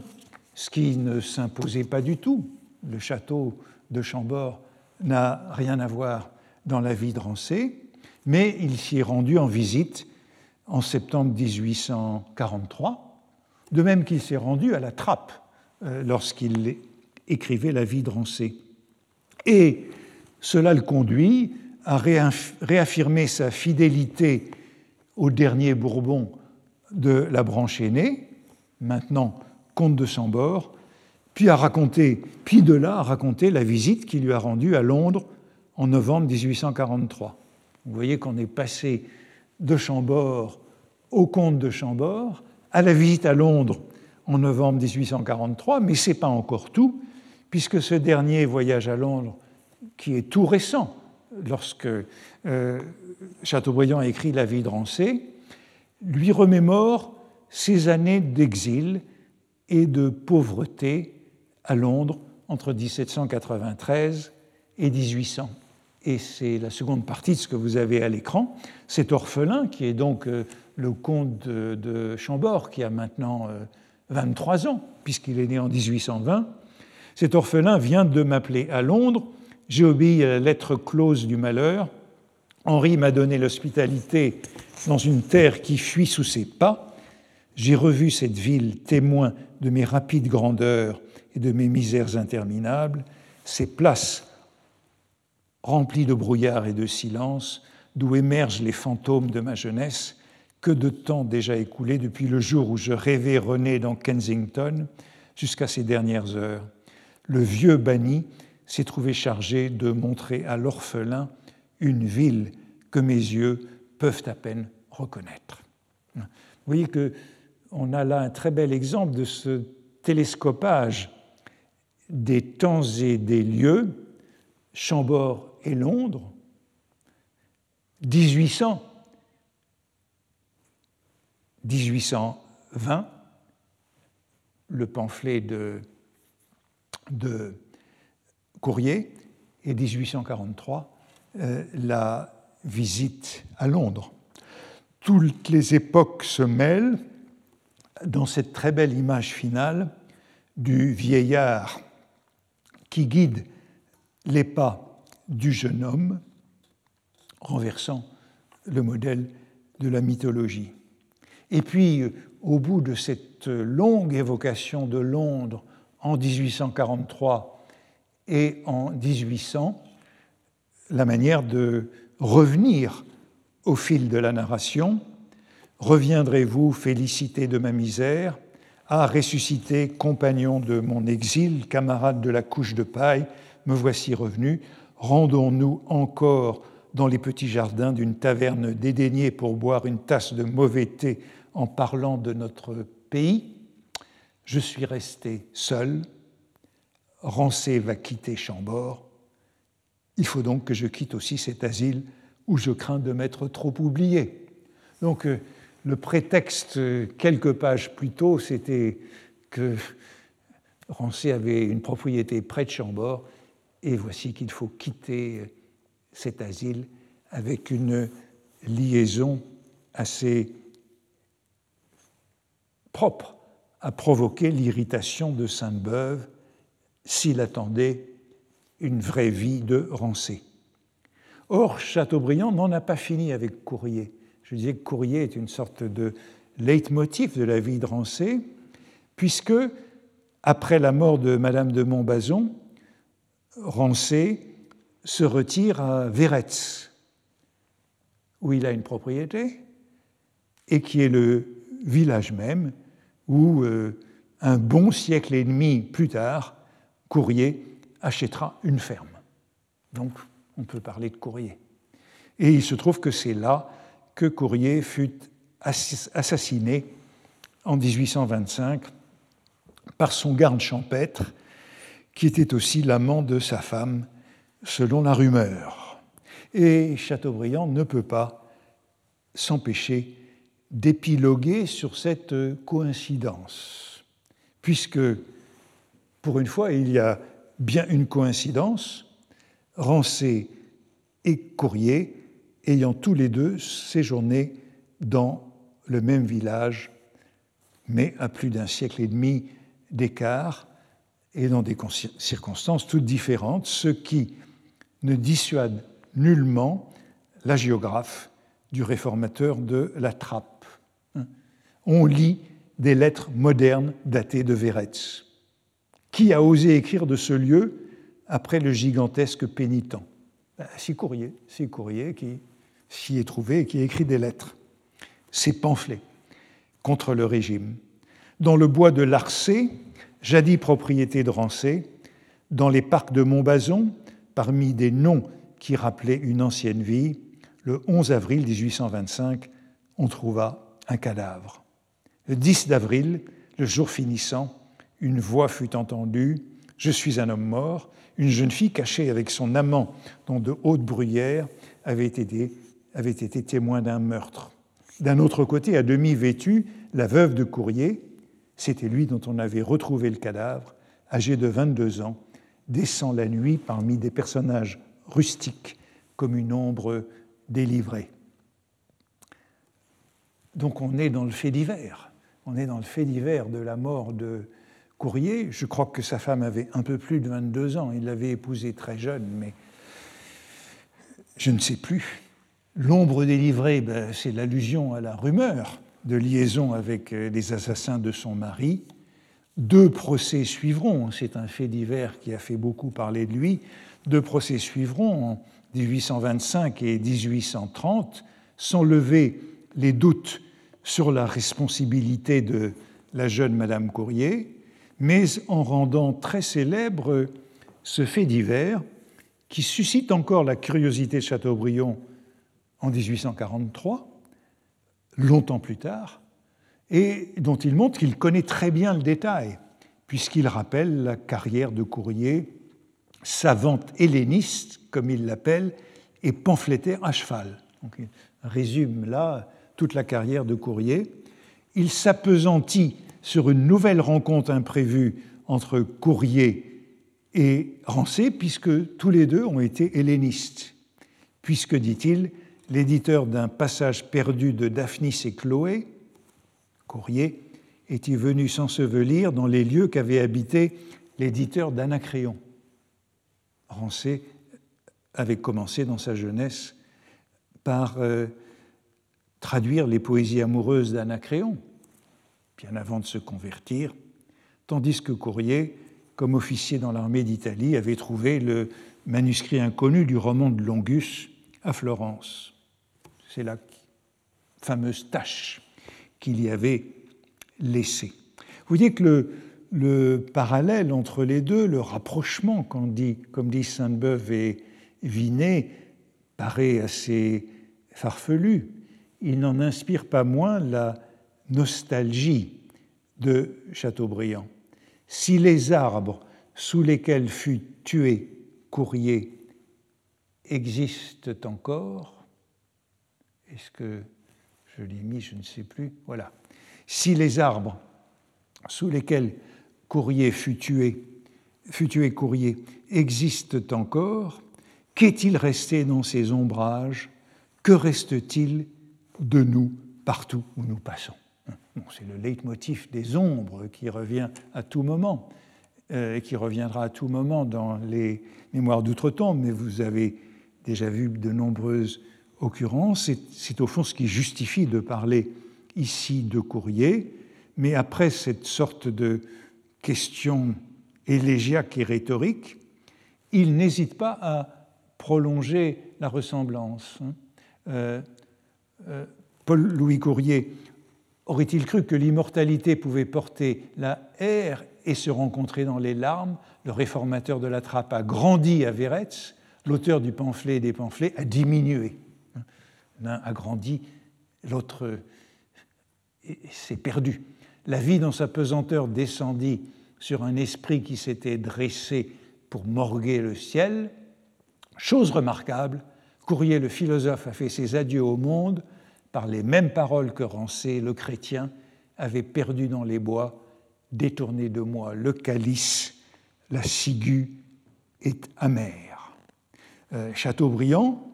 ce qui ne s'imposait pas du tout. Le château de Chambord n'a rien à voir dans la vie de Rancé, mais il s'y est rendu en visite en septembre 1843, de même qu'il s'est rendu à la Trappe euh, lorsqu'il écrivait la vie de Rancé. Et cela le conduit à réaffirmer sa fidélité au dernier Bourbon de la branche aînée, maintenant comte de Chambord, puis, à raconter, puis de là à raconter la visite qu'il lui a rendue à Londres en novembre 1843. Vous voyez qu'on est passé de Chambord au comte de Chambord, à la visite à Londres en novembre 1843, mais ce n'est pas encore tout, puisque ce dernier voyage à Londres, qui est tout récent, lorsque euh, Chateaubriand a écrit La vie de Rancé, lui remémore ses années d'exil et de pauvreté à Londres entre 1793 et 1800. Et c'est la seconde partie de ce que vous avez à l'écran. Cet orphelin, qui est donc euh, le comte de, Chambord, qui a maintenant 23 euh, ans, puisqu'il est né en 1820, cet orphelin vient de m'appeler à Londres. J'ai obéi à la lettre close du malheur. Henri m'a donné l'hospitalité dans une terre qui fuit sous ses pas. J'ai revu cette ville témoin de mes rapides grandeurs et de mes misères interminables, ces places remplies de brouillard et de silence, d'où émergent les fantômes de ma jeunesse, que de temps déjà écoulé depuis le jour où je rêvais René dans Kensington jusqu'à ces dernières heures. Le vieux banni s'est trouvé chargé de montrer à l'orphelin une ville que mes yeux peuvent à peine reconnaître. Vous voyez que on a là un très bel exemple de ce télescopage des temps et des lieux, Chambord et Londres, 1800, 1820, le pamphlet de, Courrier, et 1843, euh, la visite à Londres. Toutes les époques se mêlent dans cette très belle image finale du vieillard qui guide les pas du jeune homme, renversant le modèle de la mythologie. Et puis, au bout de cette longue évocation de Londres en 1843 et en 1800, la manière de revenir au fil de la narration. Reviendrez-vous félicité de ma misère Ah, ressuscité, compagnon de mon exil, camarade de la couche de paille, me voici revenu. Rendons-nous encore dans les petits jardins d'une taverne dédaignée pour boire une tasse de mauvais thé en parlant de notre pays. Je suis resté seul. Rancé va quitter Chambord. Il faut donc que je quitte aussi cet asile où je crains de m'être trop oublié. Donc, euh, le prétexte, euh, quelques pages plus tôt, c'était que Rancé avait une propriété près de Chambord, et voici qu'il faut quitter cet asile avec une liaison assez propre à provoquer l'irritation de Sainte-Beuve s'il attendait une vraie vie de Rancé. Or, Chateaubriand n'en a pas fini avec Courrier. Je disais que Courrier est une sorte de leitmotiv de la vie de Rancé, puisque, après la mort de Madame de Montbazon, Rancé se retire à Véretz, où il a une propriété, et qui est le village même où, euh, un bon siècle et demi plus tard, Courrier achètera une ferme. Donc, on peut parler de Courrier. Et il se trouve que c'est là que Courrier fut assassiné en 1825 par son garde champêtre, qui était aussi l'amant de sa femme, selon la rumeur. Et Chateaubriand ne peut pas s'empêcher d'épiloguer sur cette coïncidence, puisque, pour une fois, il y a bien une coïncidence, Rancé et Courrier ayant tous les deux séjourné dans le même village, mais à plus d'un siècle et demi d'écart et dans des circonstances toutes différentes, ce qui ne dissuade nullement la géographe du réformateur de la Trappe. On lit des lettres modernes datées de Véretz. Qui a osé écrire de ce lieu après le gigantesque pénitent? Ben, C'est Courrier, c'est qui s'y est trouvé et qui a écrit des lettres. Ces pamphlets contre le régime. Dans le bois de Larcé, jadis propriété de Rancé, dans les parcs de Montbazon, parmi des noms qui rappelaient une ancienne vie, le 11 avril 1825, on trouva un cadavre. Le 10 d'avril, le jour finissant, une voix fut entendue Je suis un homme mort. Une jeune fille cachée avec son amant dans de hautes bruyères avait été, avait été témoin d'un meurtre. D'un autre côté, à demi vêtue, la veuve de Courrier, c'était lui dont on avait retrouvé le cadavre, âgé de 22 ans, descend la nuit parmi des personnages rustiques comme une ombre délivrée. Donc on est dans le fait divers. On est dans le fait divers de la mort de Courrier. Je crois que sa femme avait un peu plus de 22 ans. Il l'avait épousée très jeune, mais je ne sais plus. L'ombre délivrée, ben, c'est l'allusion à la rumeur de liaison avec euh, les assassins de son mari. Deux procès suivront, c'est un fait divers qui a fait beaucoup parler de lui. Deux procès suivront en 1825 et 1830, sans lever les doutes sur la responsabilité de la jeune Madame Courrier, mais en rendant très célèbre ce fait divers qui suscite encore la curiosité de Chateaubriand en 1843, longtemps plus tard, et dont il montre qu'il connaît très bien le détail, puisqu'il rappelle la carrière de Courrier, savante helléniste, comme il l'appelle, et pamphlétaire à cheval. Donc, il résume là toute la carrière de Courrier. Il s'apesantit sur une nouvelle rencontre imprévue entre Courrier et Rancé, puisque tous les deux ont été hellénistes. Puisque, dit-il, l'éditeur d'un passage perdu de Daphnis et Chloé, Courrier, était venu s'ensevelir dans les lieux qu'avait habité l'éditeur d'Anacréon. Rancé avait commencé dans sa jeunesse par euh, traduire les poésies amoureuses d'Anacréon, bien avant de se convertir, tandis que Courrier, comme officier dans l'armée d'Italie, avait trouvé le manuscrit inconnu du roman de Longus à Florence. C'est la fameuse tâche qu'il y avait laissée. Vous voyez que le, le parallèle entre les deux, le rapprochement, dit, comme dit Sainte-Beuve et Vinet, paraît assez farfelu. Il n'en inspire pas moins la nostalgie de Chateaubriand. Si les arbres sous lesquels fut tué Courrier existent encore, est-ce que je l'ai mis, je ne sais plus, voilà. Si les arbres sous lesquels Courrier fut tué, fut tué Courrier existent encore, qu'est-il resté dans ces ombrages? Que reste-t-il de nous partout où nous passons? C'est le leitmotiv des ombres qui revient à tout moment, euh, et qui reviendra à tout moment dans les mémoires d'outre-tombe, mais vous avez déjà vu de nombreuses C'est au fond ce qui justifie de parler ici de courrier, mais après cette sorte de question élégiaque et rhétorique, il n'hésite pas à prolonger la ressemblance. Hein. Euh, euh, Paul-Louis Courrier aurait-il cru que l'immortalité pouvait porter la haire et se rencontrer dans les larmes? Le réformateur de la trappe a grandi à Véretz, l'auteur du pamphlet et des pamphlets a diminué. L'un a grandi, l'autre s'est perdu. La vie dans sa pesanteur descendit sur un esprit qui s'était dressé pour morguer le ciel. Chose remarquable, Courrier le philosophe a fait ses adieux au monde par les mêmes paroles que Rancé, le chrétien, avait perdu dans les bois, détourné de moi le calice, la ciguë est amère. Euh, Chateaubriand,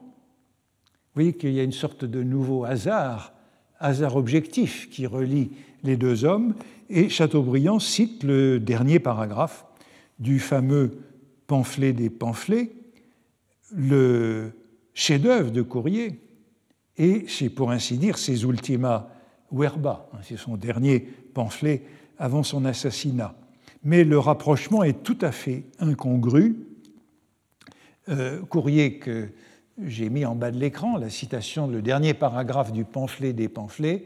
vous voyez qu'il y a une sorte de nouveau hasard, hasard objectif qui relie les deux hommes, et Chateaubriand cite le dernier paragraphe du fameux pamphlet des pamphlets, le chef-d'œuvre de Courrier, et c'est pour ainsi dire ses ultima verba, c'est son dernier pamphlet avant son assassinat. Mais le rapprochement est tout à fait incongru. Euh, Courrier que j'ai mis en bas de l'écran, la citation, le dernier paragraphe du pamphlet des pamphlets,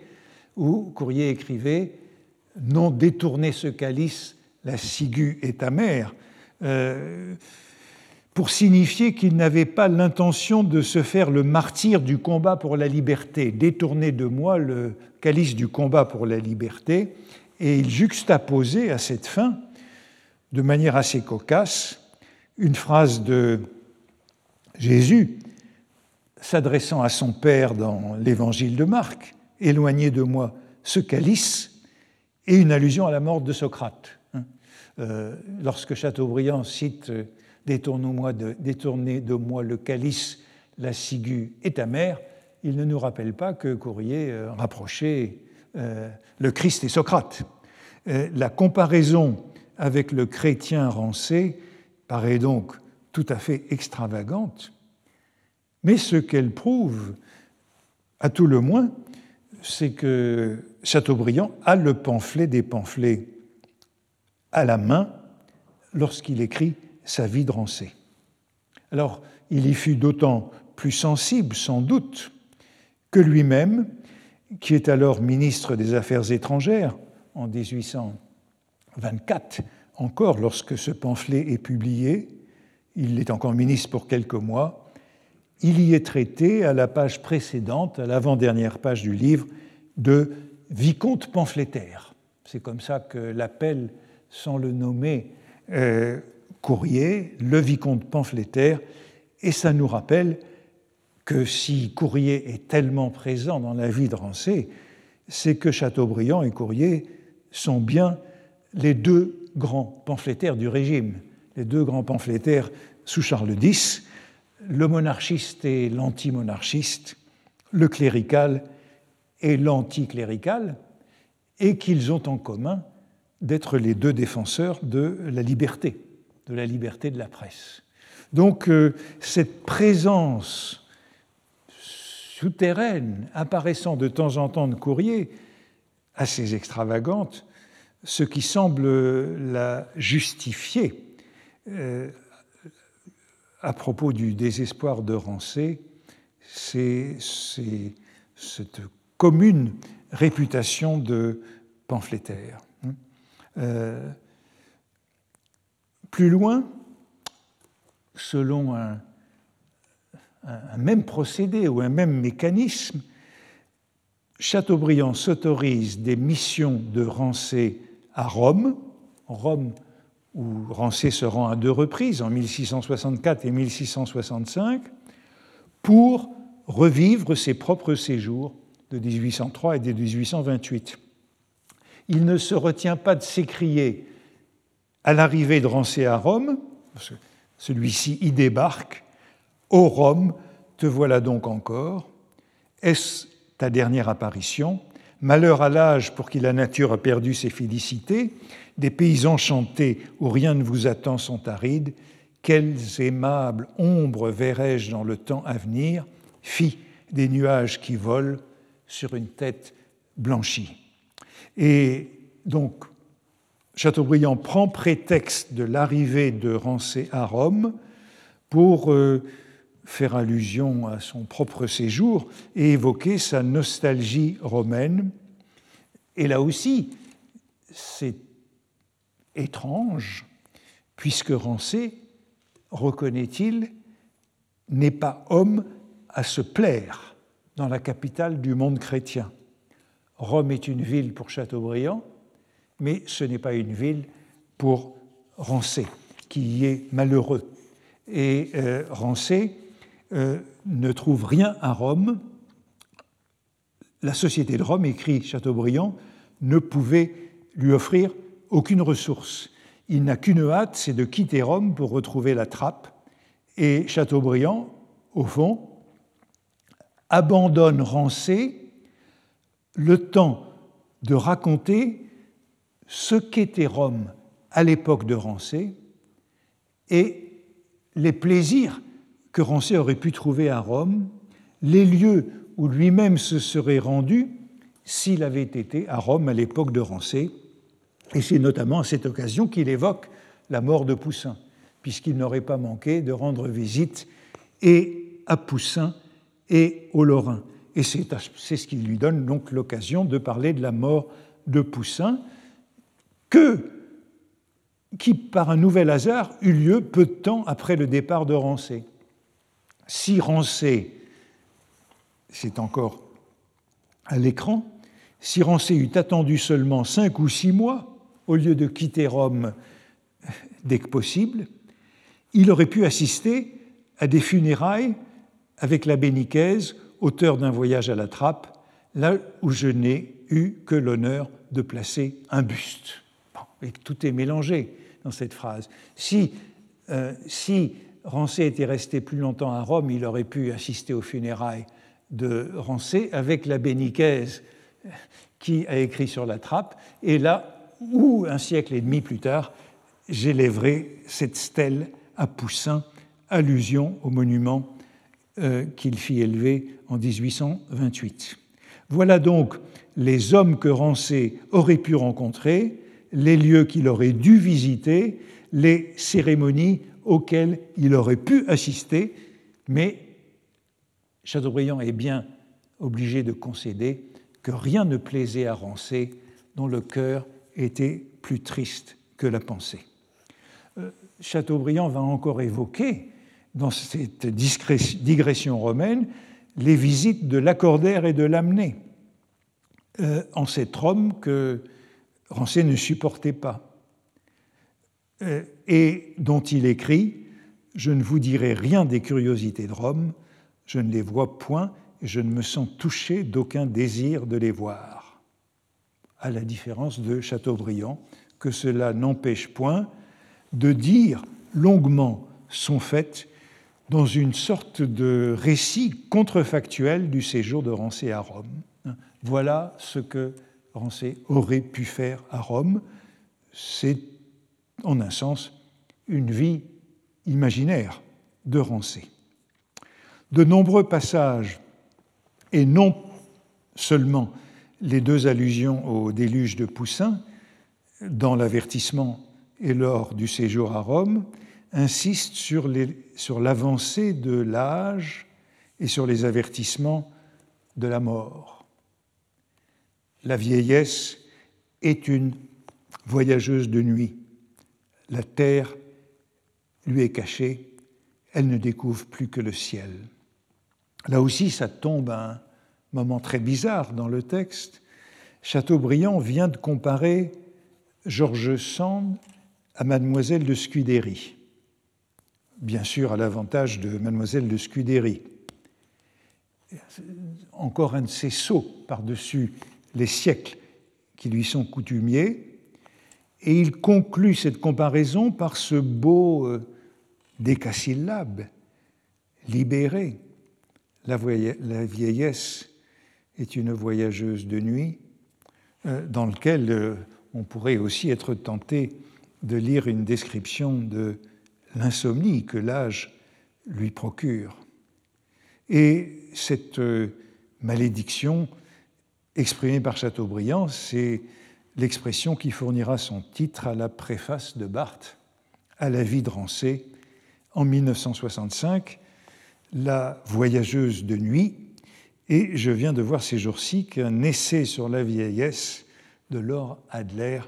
où Courrier écrivait Non détourner ce calice, la ciguë est amère, euh, pour signifier qu'il n'avait pas l'intention de se faire le martyr du combat pour la liberté, détourner de moi le calice du combat pour la liberté, et il juxtaposait à cette fin, de manière assez cocasse, une phrase de Jésus s'adressant à son Père dans l'évangile de Marc, Éloignez de moi ce calice, et une allusion à la mort de Socrate. Hein. Euh, lorsque Chateaubriand cite Détournez-moi de, détournez de moi le calice, la ciguë et ta mère, il ne nous rappelle pas que Courrier euh, rapprochait euh, le Christ et Socrate. Euh, la comparaison avec le chrétien rancé paraît donc tout à fait extravagante, mais ce qu'elle prouve, à tout le moins, c'est que Chateaubriand a le pamphlet des pamphlets à la main lorsqu'il écrit sa vie de Rancé. Alors, il y fut d'autant plus sensible, sans doute, que lui-même, qui est alors ministre des Affaires étrangères en 1824, encore lorsque ce pamphlet est publié, il est encore ministre pour quelques mois, il y est traité à la page précédente, à l'avant-dernière page du livre, de vicomte pamphlétaire. C'est comme ça que l'appelle, sans le nommer, euh, Courrier, le vicomte pamphlétaire, et ça nous rappelle que si Courrier est tellement présent dans la vie de Rancé, c'est que Chateaubriand et Courrier sont bien les deux grands pamphlétaires du régime, les deux grands pamphlétaires sous Charles X, le monarchiste et l'antimonarchiste, le clérical et l'anticlérical, et qu'ils ont en commun d'être les deux défenseurs de la liberté de la liberté de la presse. Donc euh, cette présence souterraine apparaissant de temps en temps de courrier, assez extravagante, ce qui semble la justifier euh, à propos du désespoir de Rancé, c'est cette commune réputation de pamphlétaire. Euh, plus loin, selon un, même procédé ou un même mécanisme, Chateaubriand s'autorise des missions de Rancé à Rome, Rome où Rancé se rend à deux reprises, en 1664 et 1665, pour revivre ses propres séjours de 1803 et de 1828. Il ne se retient pas de s'écrier à l'arrivée de Rancé à Rome, celui-ci y débarque, Ô Rome, te voilà donc encore. Est-ce ta dernière apparition? Malheur à l'âge pour qui la nature a perdu ses félicités, des pays enchantés où rien ne vous attend sont arides, quelles aimables ombres verrai-je dans le temps à venir? Fi, des nuages qui volent sur une tête blanchie. Et donc, Chateaubriand prend prétexte de l'arrivée de Rancé à Rome pour euh, faire allusion à son propre séjour et évoquer sa nostalgie romaine. Et là aussi, c'est étrange, puisque Rancé, reconnaît-il, n'est pas homme à se plaire dans la capitale du monde chrétien. Rome est une ville pour Chateaubriand, mais ce n'est pas une ville pour Rancé, qui y est malheureux. Et euh, Rancé euh, ne trouve rien à Rome. La société de Rome, écrit Chateaubriand, ne pouvait lui offrir aucune ressource. Il n'a qu'une hâte, c'est de quitter Rome pour retrouver la trappe. Et Chateaubriand, au fond, abandonne Rancé le temps de raconter ce qu'était Rome à l'époque de Rancé et les plaisirs que Rancé aurait pu trouver à Rome, les lieux où lui-même se serait rendu s'il avait été à Rome à l'époque de Rancé. Et c'est notamment à cette occasion qu'il évoque la mort de Poussin, puisqu'il n'aurait pas manqué de rendre visite et à Poussin et aux Lorrains. Et c'est ce qui lui donne donc l'occasion de parler de la mort de Poussin, que, qui, par un nouvel hasard, eut lieu peu de temps après le départ de Rancé. Si Rancé, c'est encore à l'écran, si Rancé eût attendu seulement cinq ou six mois, au lieu de quitter Rome dès que possible, il aurait pu assister à des funérailles avec l'abbé Nicaise, auteur d'un voyage à la trappe, là où je n'ai eu que l'honneur de placer un buste. et tout est mélangé dans cette phrase. Si, euh, si Rancé était resté plus longtemps à Rome, il aurait pu assister aux funérailles de Rancé avec l'abbé Nicaise qui a écrit sur la trappe. Et là où, un siècle et demi plus tard, j'élèverai cette stèle à Poussin, allusion au monument euh, qu'il fit élever en 1828. Voilà donc les hommes que Rancé aurait pu rencontrer, les lieux qu'il aurait dû visiter, les cérémonies auxquelles il aurait pu assister, mais Chateaubriand est bien obligé de concéder que rien ne plaisait à Rancé, dont le cœur était plus triste que la pensée. Euh, Chateaubriand va encore évoquer, dans cette digression romaine, les visites de Lacordaire et de Lamennais, euh, cet Rome que Rancé ne supportait pas. Euh, et dont il écrit Je ne vous dirai rien des curiosités de Rome, je ne les vois point et je ne me sens touché d'aucun désir de les voir. À la différence de Chateaubriand, que cela n'empêche point de dire longuement son fait dans une sorte de récit contrefactuel du séjour de Rancé à Rome. Voilà ce que Rancé aurait pu faire à Rome. C'est en un sens, une vie imaginaire de Rancé. De nombreux passages, et non seulement les deux allusions au déluge de Poussin, dans l'avertissement et lors du séjour à Rome, insistent sur l'avancée de l'âge et sur les avertissements de la mort. La vieillesse est une voyageuse de nuit. La terre lui est cachée, elle ne découvre plus que le ciel. Là aussi, ça tombe à un moment très bizarre dans le texte. Chateaubriand vient de comparer George Sand à Mademoiselle de Scudéry, bien sûr à l'avantage de Mademoiselle de Scudéry. Encore un de ces sauts par-dessus les siècles qui lui sont coutumiers, et il conclut cette comparaison par ce beau euh, décasyllabe, libéré. La vieillesse est une voyageuse de nuit, euh, dans lequel euh, on pourrait aussi être tenté de lire une description de l'insomnie que l'âge lui procure. Et cette euh, malédiction exprimée par Chateaubriand, c'est l'expression qui fournira son titre à la préface de Barthes à la vie de Rancé en 1965, La voyageuse de nuit. Et je viens de voir ces jours-ci qu'un essai sur la vieillesse de Laure Adler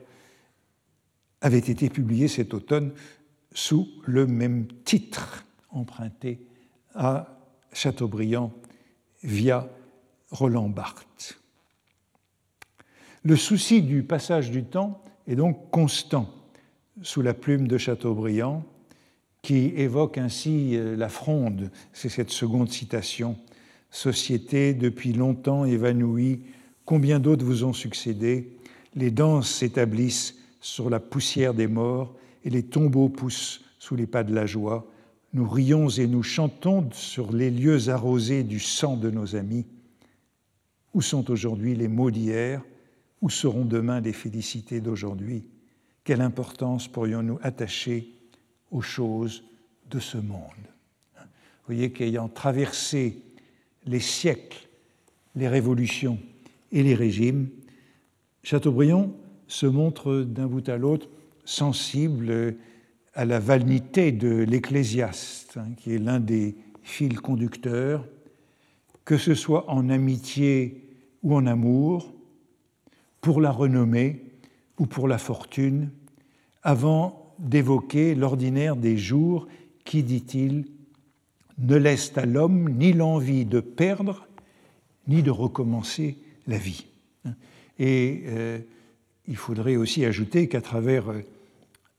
avait été publié cet automne sous le même titre, emprunté à Chateaubriand via Roland Barthes. Le souci du passage du temps est donc constant sous la plume de Chateaubriand, qui évoque ainsi euh, la fronde, c'est cette seconde citation, Société depuis longtemps évanouie, combien d'autres vous ont succédé, les danses s'établissent sur la poussière des morts et les tombeaux poussent sous les pas de la joie. Nous rions et nous chantons sur les lieux arrosés du sang de nos amis. Où sont aujourd'hui les mots d'hier? Où seront demain les félicités d'aujourd'hui? Quelle importance pourrions-nous attacher aux choses de ce monde? Voyez qu'ayant traversé les siècles, les révolutions et les régimes, Chateaubriand se montre d'un bout à l'autre sensible à la vanité de l'ecclésiaste, hein, qui est l'un des fils conducteurs, que ce soit en amitié ou en amour, pour la renommée ou pour la fortune, avant d'évoquer l'ordinaire des jours qui, dit-il, ne laisse à l'homme ni l'envie de perdre, ni de recommencer la vie. Et euh, il faudrait aussi ajouter qu'à travers euh,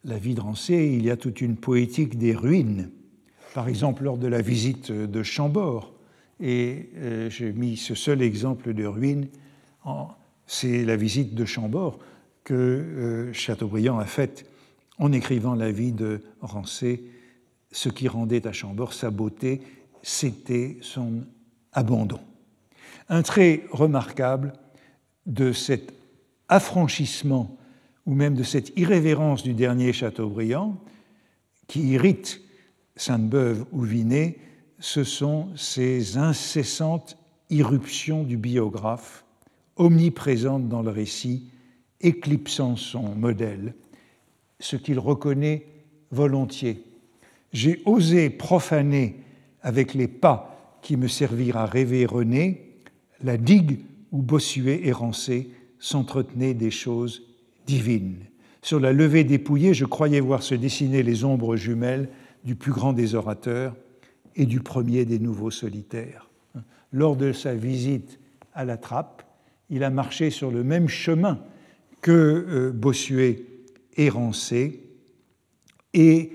la vie de Rancé, il y a toute une poétique des ruines. Par exemple, lors de la visite de Chambord, et euh, j'ai mis ce seul exemple de ruine, c'est la visite de Chambord que Chateaubriand a faite en écrivant la vie de Rancé. Ce qui rendait à Chambord sa beauté, c'était son abandon. Un trait remarquable de cet affranchissement ou même de cette irrévérence du dernier Chateaubriand qui irrite Sainte-Beuve ou Vinet, ce sont ces incessantes irruptions du biographe, omniprésentes dans le récit, éclipsant son modèle, ce qu'il reconnaît volontiers. J'ai osé profaner avec les pas qui me servirent à rêver René la digue où Bossuet et Rancé s'entretenaient des choses divines. Sur la levée dépouillée, je croyais voir se dessiner les ombres jumelles du plus grand des orateurs et du premier des nouveaux solitaires. Lors de sa visite à la trappe, il a marché sur le même chemin que euh, Bossuet et Rancé, et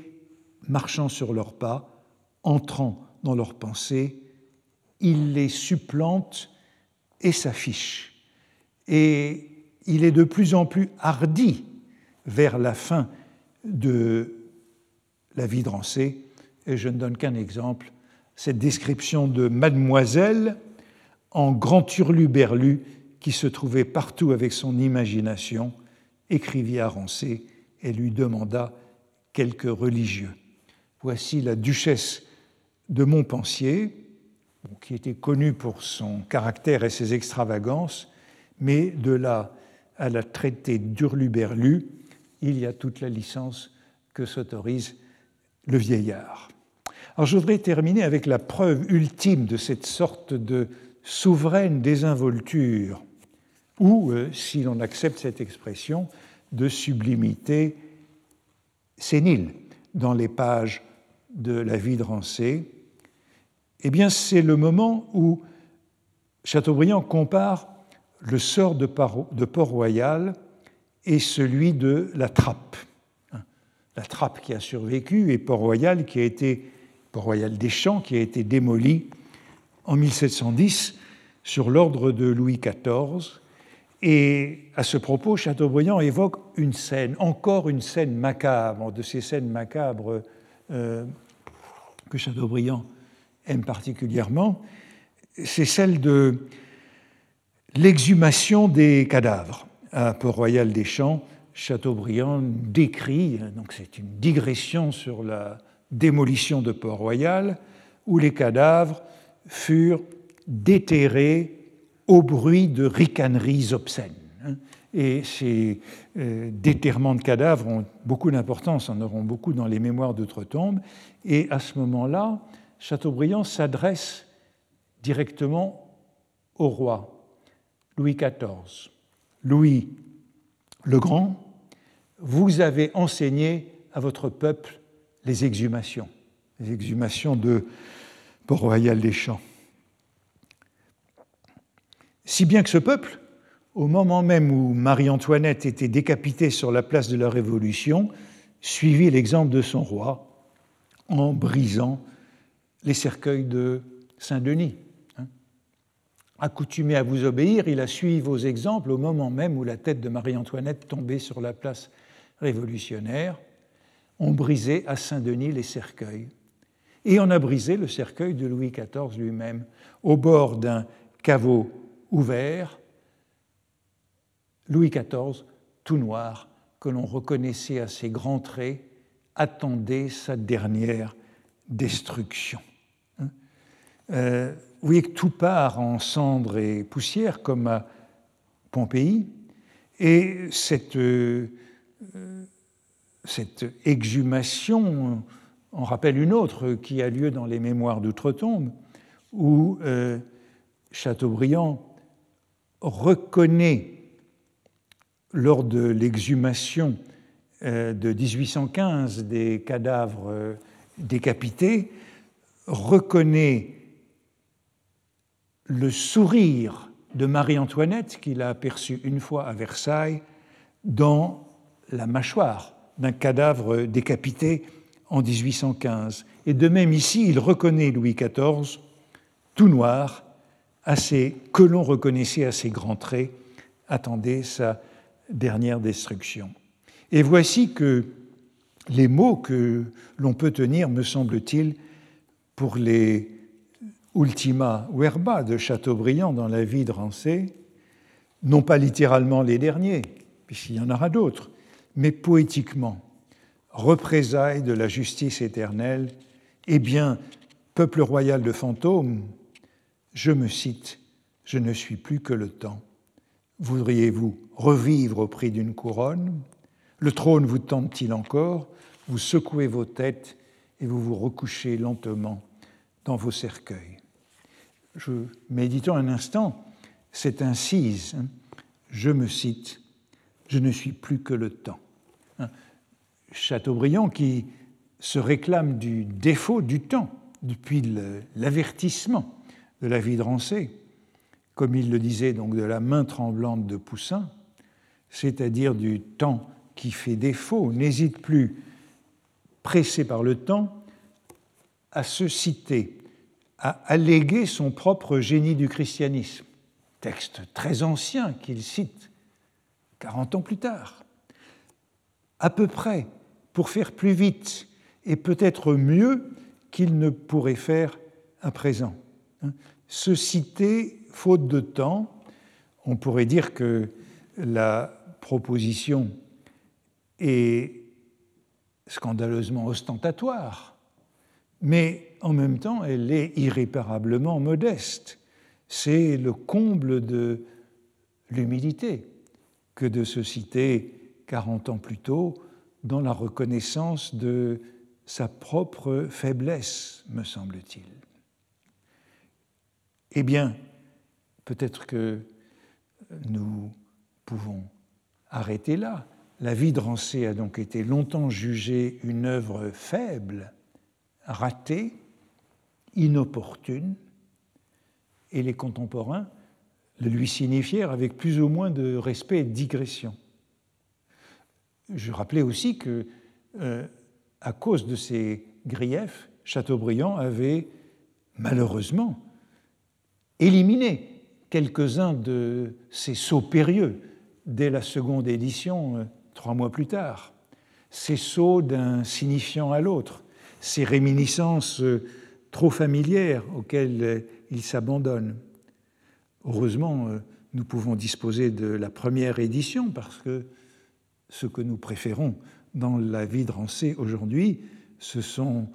marchant sur leurs pas, entrant dans leurs pensées, il les supplante et s'affiche. Et il est de plus en plus hardi vers la fin de la vie de Rancé. Et je ne donne qu'un exemple, cette description de Mademoiselle en grand hurluberlu qui se trouvait partout avec son imagination, écrivit à Rancé et lui demanda quelques religieux. Voici la duchesse de Montpensier, qui était connue pour son caractère et ses extravagances, mais de là à la traiter d'Hurluberlu, il y a toute la licence que s'autorise le vieillard. Alors je voudrais terminer avec la preuve ultime de cette sorte de souveraine désinvolture, ou, euh, si l'on accepte cette expression, de sublimité sénile dans les pages de la vie de Rancé, eh bien c'est le moment où Chateaubriand compare le sort de Port-Royal et celui de la trappe. La trappe qui a survécu et Port-Royal qui a été Port-Royal des Champs qui a été démoli en 1710 sur l'ordre de Louis XIV. Et à ce propos, Chateaubriand évoque une scène, encore une scène macabre, de ces scènes macabres euh, que Chateaubriand aime particulièrement, c'est celle de l'exhumation des cadavres à Port-Royal des Champs. Chateaubriand décrit, donc c'est une digression sur la démolition de Port-Royal, où les cadavres furent déterrés au bruit de ricaneries obscènes. Et ces euh, déterrements de cadavres ont beaucoup d'importance, en auront beaucoup dans les mémoires d'outre-tombe. Et à ce moment-là, Chateaubriand s'adresse directement au roi, Louis XIV. Louis le Grand, vous avez enseigné à votre peuple les exhumations, les exhumations de Port-Royal des Champs. Si bien que ce peuple, au moment même où Marie-Antoinette était décapitée sur la place de la Révolution, suivit l'exemple de son roi en brisant les cercueils de Saint-Denis. Hein. Accoutumé à vous obéir, il a suivi vos exemples au moment même où la tête de Marie-Antoinette tombait sur la place révolutionnaire. On brisait à Saint-Denis les cercueils. Et on a brisé le cercueil de Louis XIV lui-même au bord d'un caveau ouvert, Louis XIV, tout noir, que l'on reconnaissait à ses grands traits, attendait sa dernière destruction. Hein euh, vous voyez que tout part en cendres et poussière, comme à Pompéi, et cette, euh, cette exhumation en rappelle une autre qui a lieu dans les Mémoires d'Outre-Tombe, où euh, Chateaubriand reconnaît lors de l'exhumation euh, de 1815 des cadavres euh, décapités, reconnaît le sourire de Marie-Antoinette qu'il a aperçu une fois à Versailles dans la mâchoire d'un cadavre décapité en 1815. Et de même ici, il reconnaît Louis XIV tout noir, que l'on reconnaissait à ses grands traits, attendait sa dernière destruction. Et voici que les mots que l'on peut tenir, me semble-t-il, pour les ultima verba de Chateaubriand dans la vie de Rancé, non pas littéralement les derniers, puisqu'il y en aura d'autres, mais poétiquement, représailles de la justice éternelle, eh bien, peuple royal de fantômes, je me cite, je ne suis plus que le temps. Voudriez-vous revivre au prix d'une couronne? Le trône vous tente-t-il encore? Vous secouez vos têtes et vous vous recouchez lentement dans vos cercueils. Je, méditons un instant cette incise. Hein. je me cite, je ne suis plus que le temps. Hein. Chateaubriand qui se réclame du défaut du temps depuis l'avertissement de la vie de Rancé, comme il le disait donc de la main tremblante de Poussin, c'est-à-dire du temps qui fait défaut, n'hésite plus, pressé par le temps, à se citer, à alléguer son propre génie du christianisme, texte très ancien qu'il cite 40 ans plus tard, à peu près pour faire plus vite et peut-être mieux qu'il ne pourrait faire à présent. Hein se citer faute de temps. On pourrait dire que la proposition est scandaleusement ostentatoire, mais en même temps, elle est irréparablement modeste. C'est le comble de l'humilité que de se citer 40 ans plus tôt dans la reconnaissance de sa propre faiblesse, me semble-t-il. Eh bien, peut-être que nous pouvons arrêter là. La vie de Rancé a donc été longtemps jugée une œuvre faible, ratée, inopportune, et les contemporains le lui signifièrent avec plus ou moins de respect et de digression. Je rappelais aussi que, euh, à cause de ces griefs, Chateaubriand avait malheureusement éliminé quelques-uns de ces sauts périlleux dès la seconde édition, euh, trois mois plus tard. Ces sauts d'un signifiant à l'autre, ces réminiscences euh, trop familières auxquelles il s'abandonne. Heureusement, euh, nous pouvons disposer de la première édition parce que ce que nous préférons dans la vie de Rancé aujourd'hui, ce sont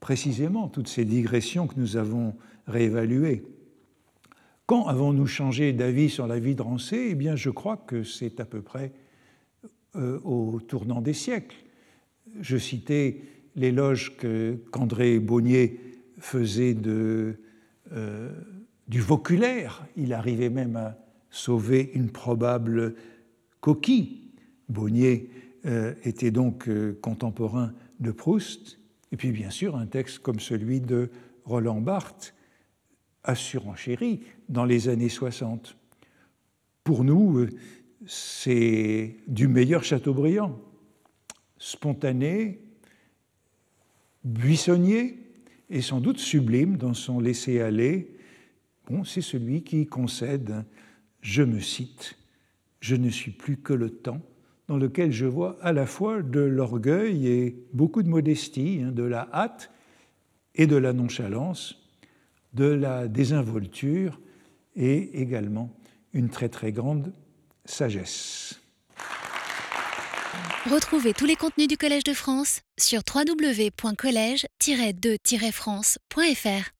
précisément toutes ces digressions que nous avons réévaluées. Quand avons-nous changé d'avis sur la vie de Rancé? Eh bien, je crois que c'est à peu près euh, au tournant des siècles. Je citais l'éloge qu'André Bonnier faisait euh, du voculaire. Il arrivait même à sauver une probable coquille. Bonnier euh, était donc contemporain de Proust. Et puis bien sûr un texte comme celui de Roland Barthes, chéri dans les années 60. Pour nous, c'est du meilleur Chateaubriand, spontané, buissonnier et sans doute sublime dans son laisser-aller. Bon, c'est celui qui concède, je me cite, je ne suis plus que le temps, dans lequel je vois à la fois de l'orgueil et beaucoup de modestie, hein, de la hâte et de la nonchalance, de la désinvolture et également une très très grande sagesse. Retrouvez tous les contenus du Collège de France sur www.colège-2-france.fr.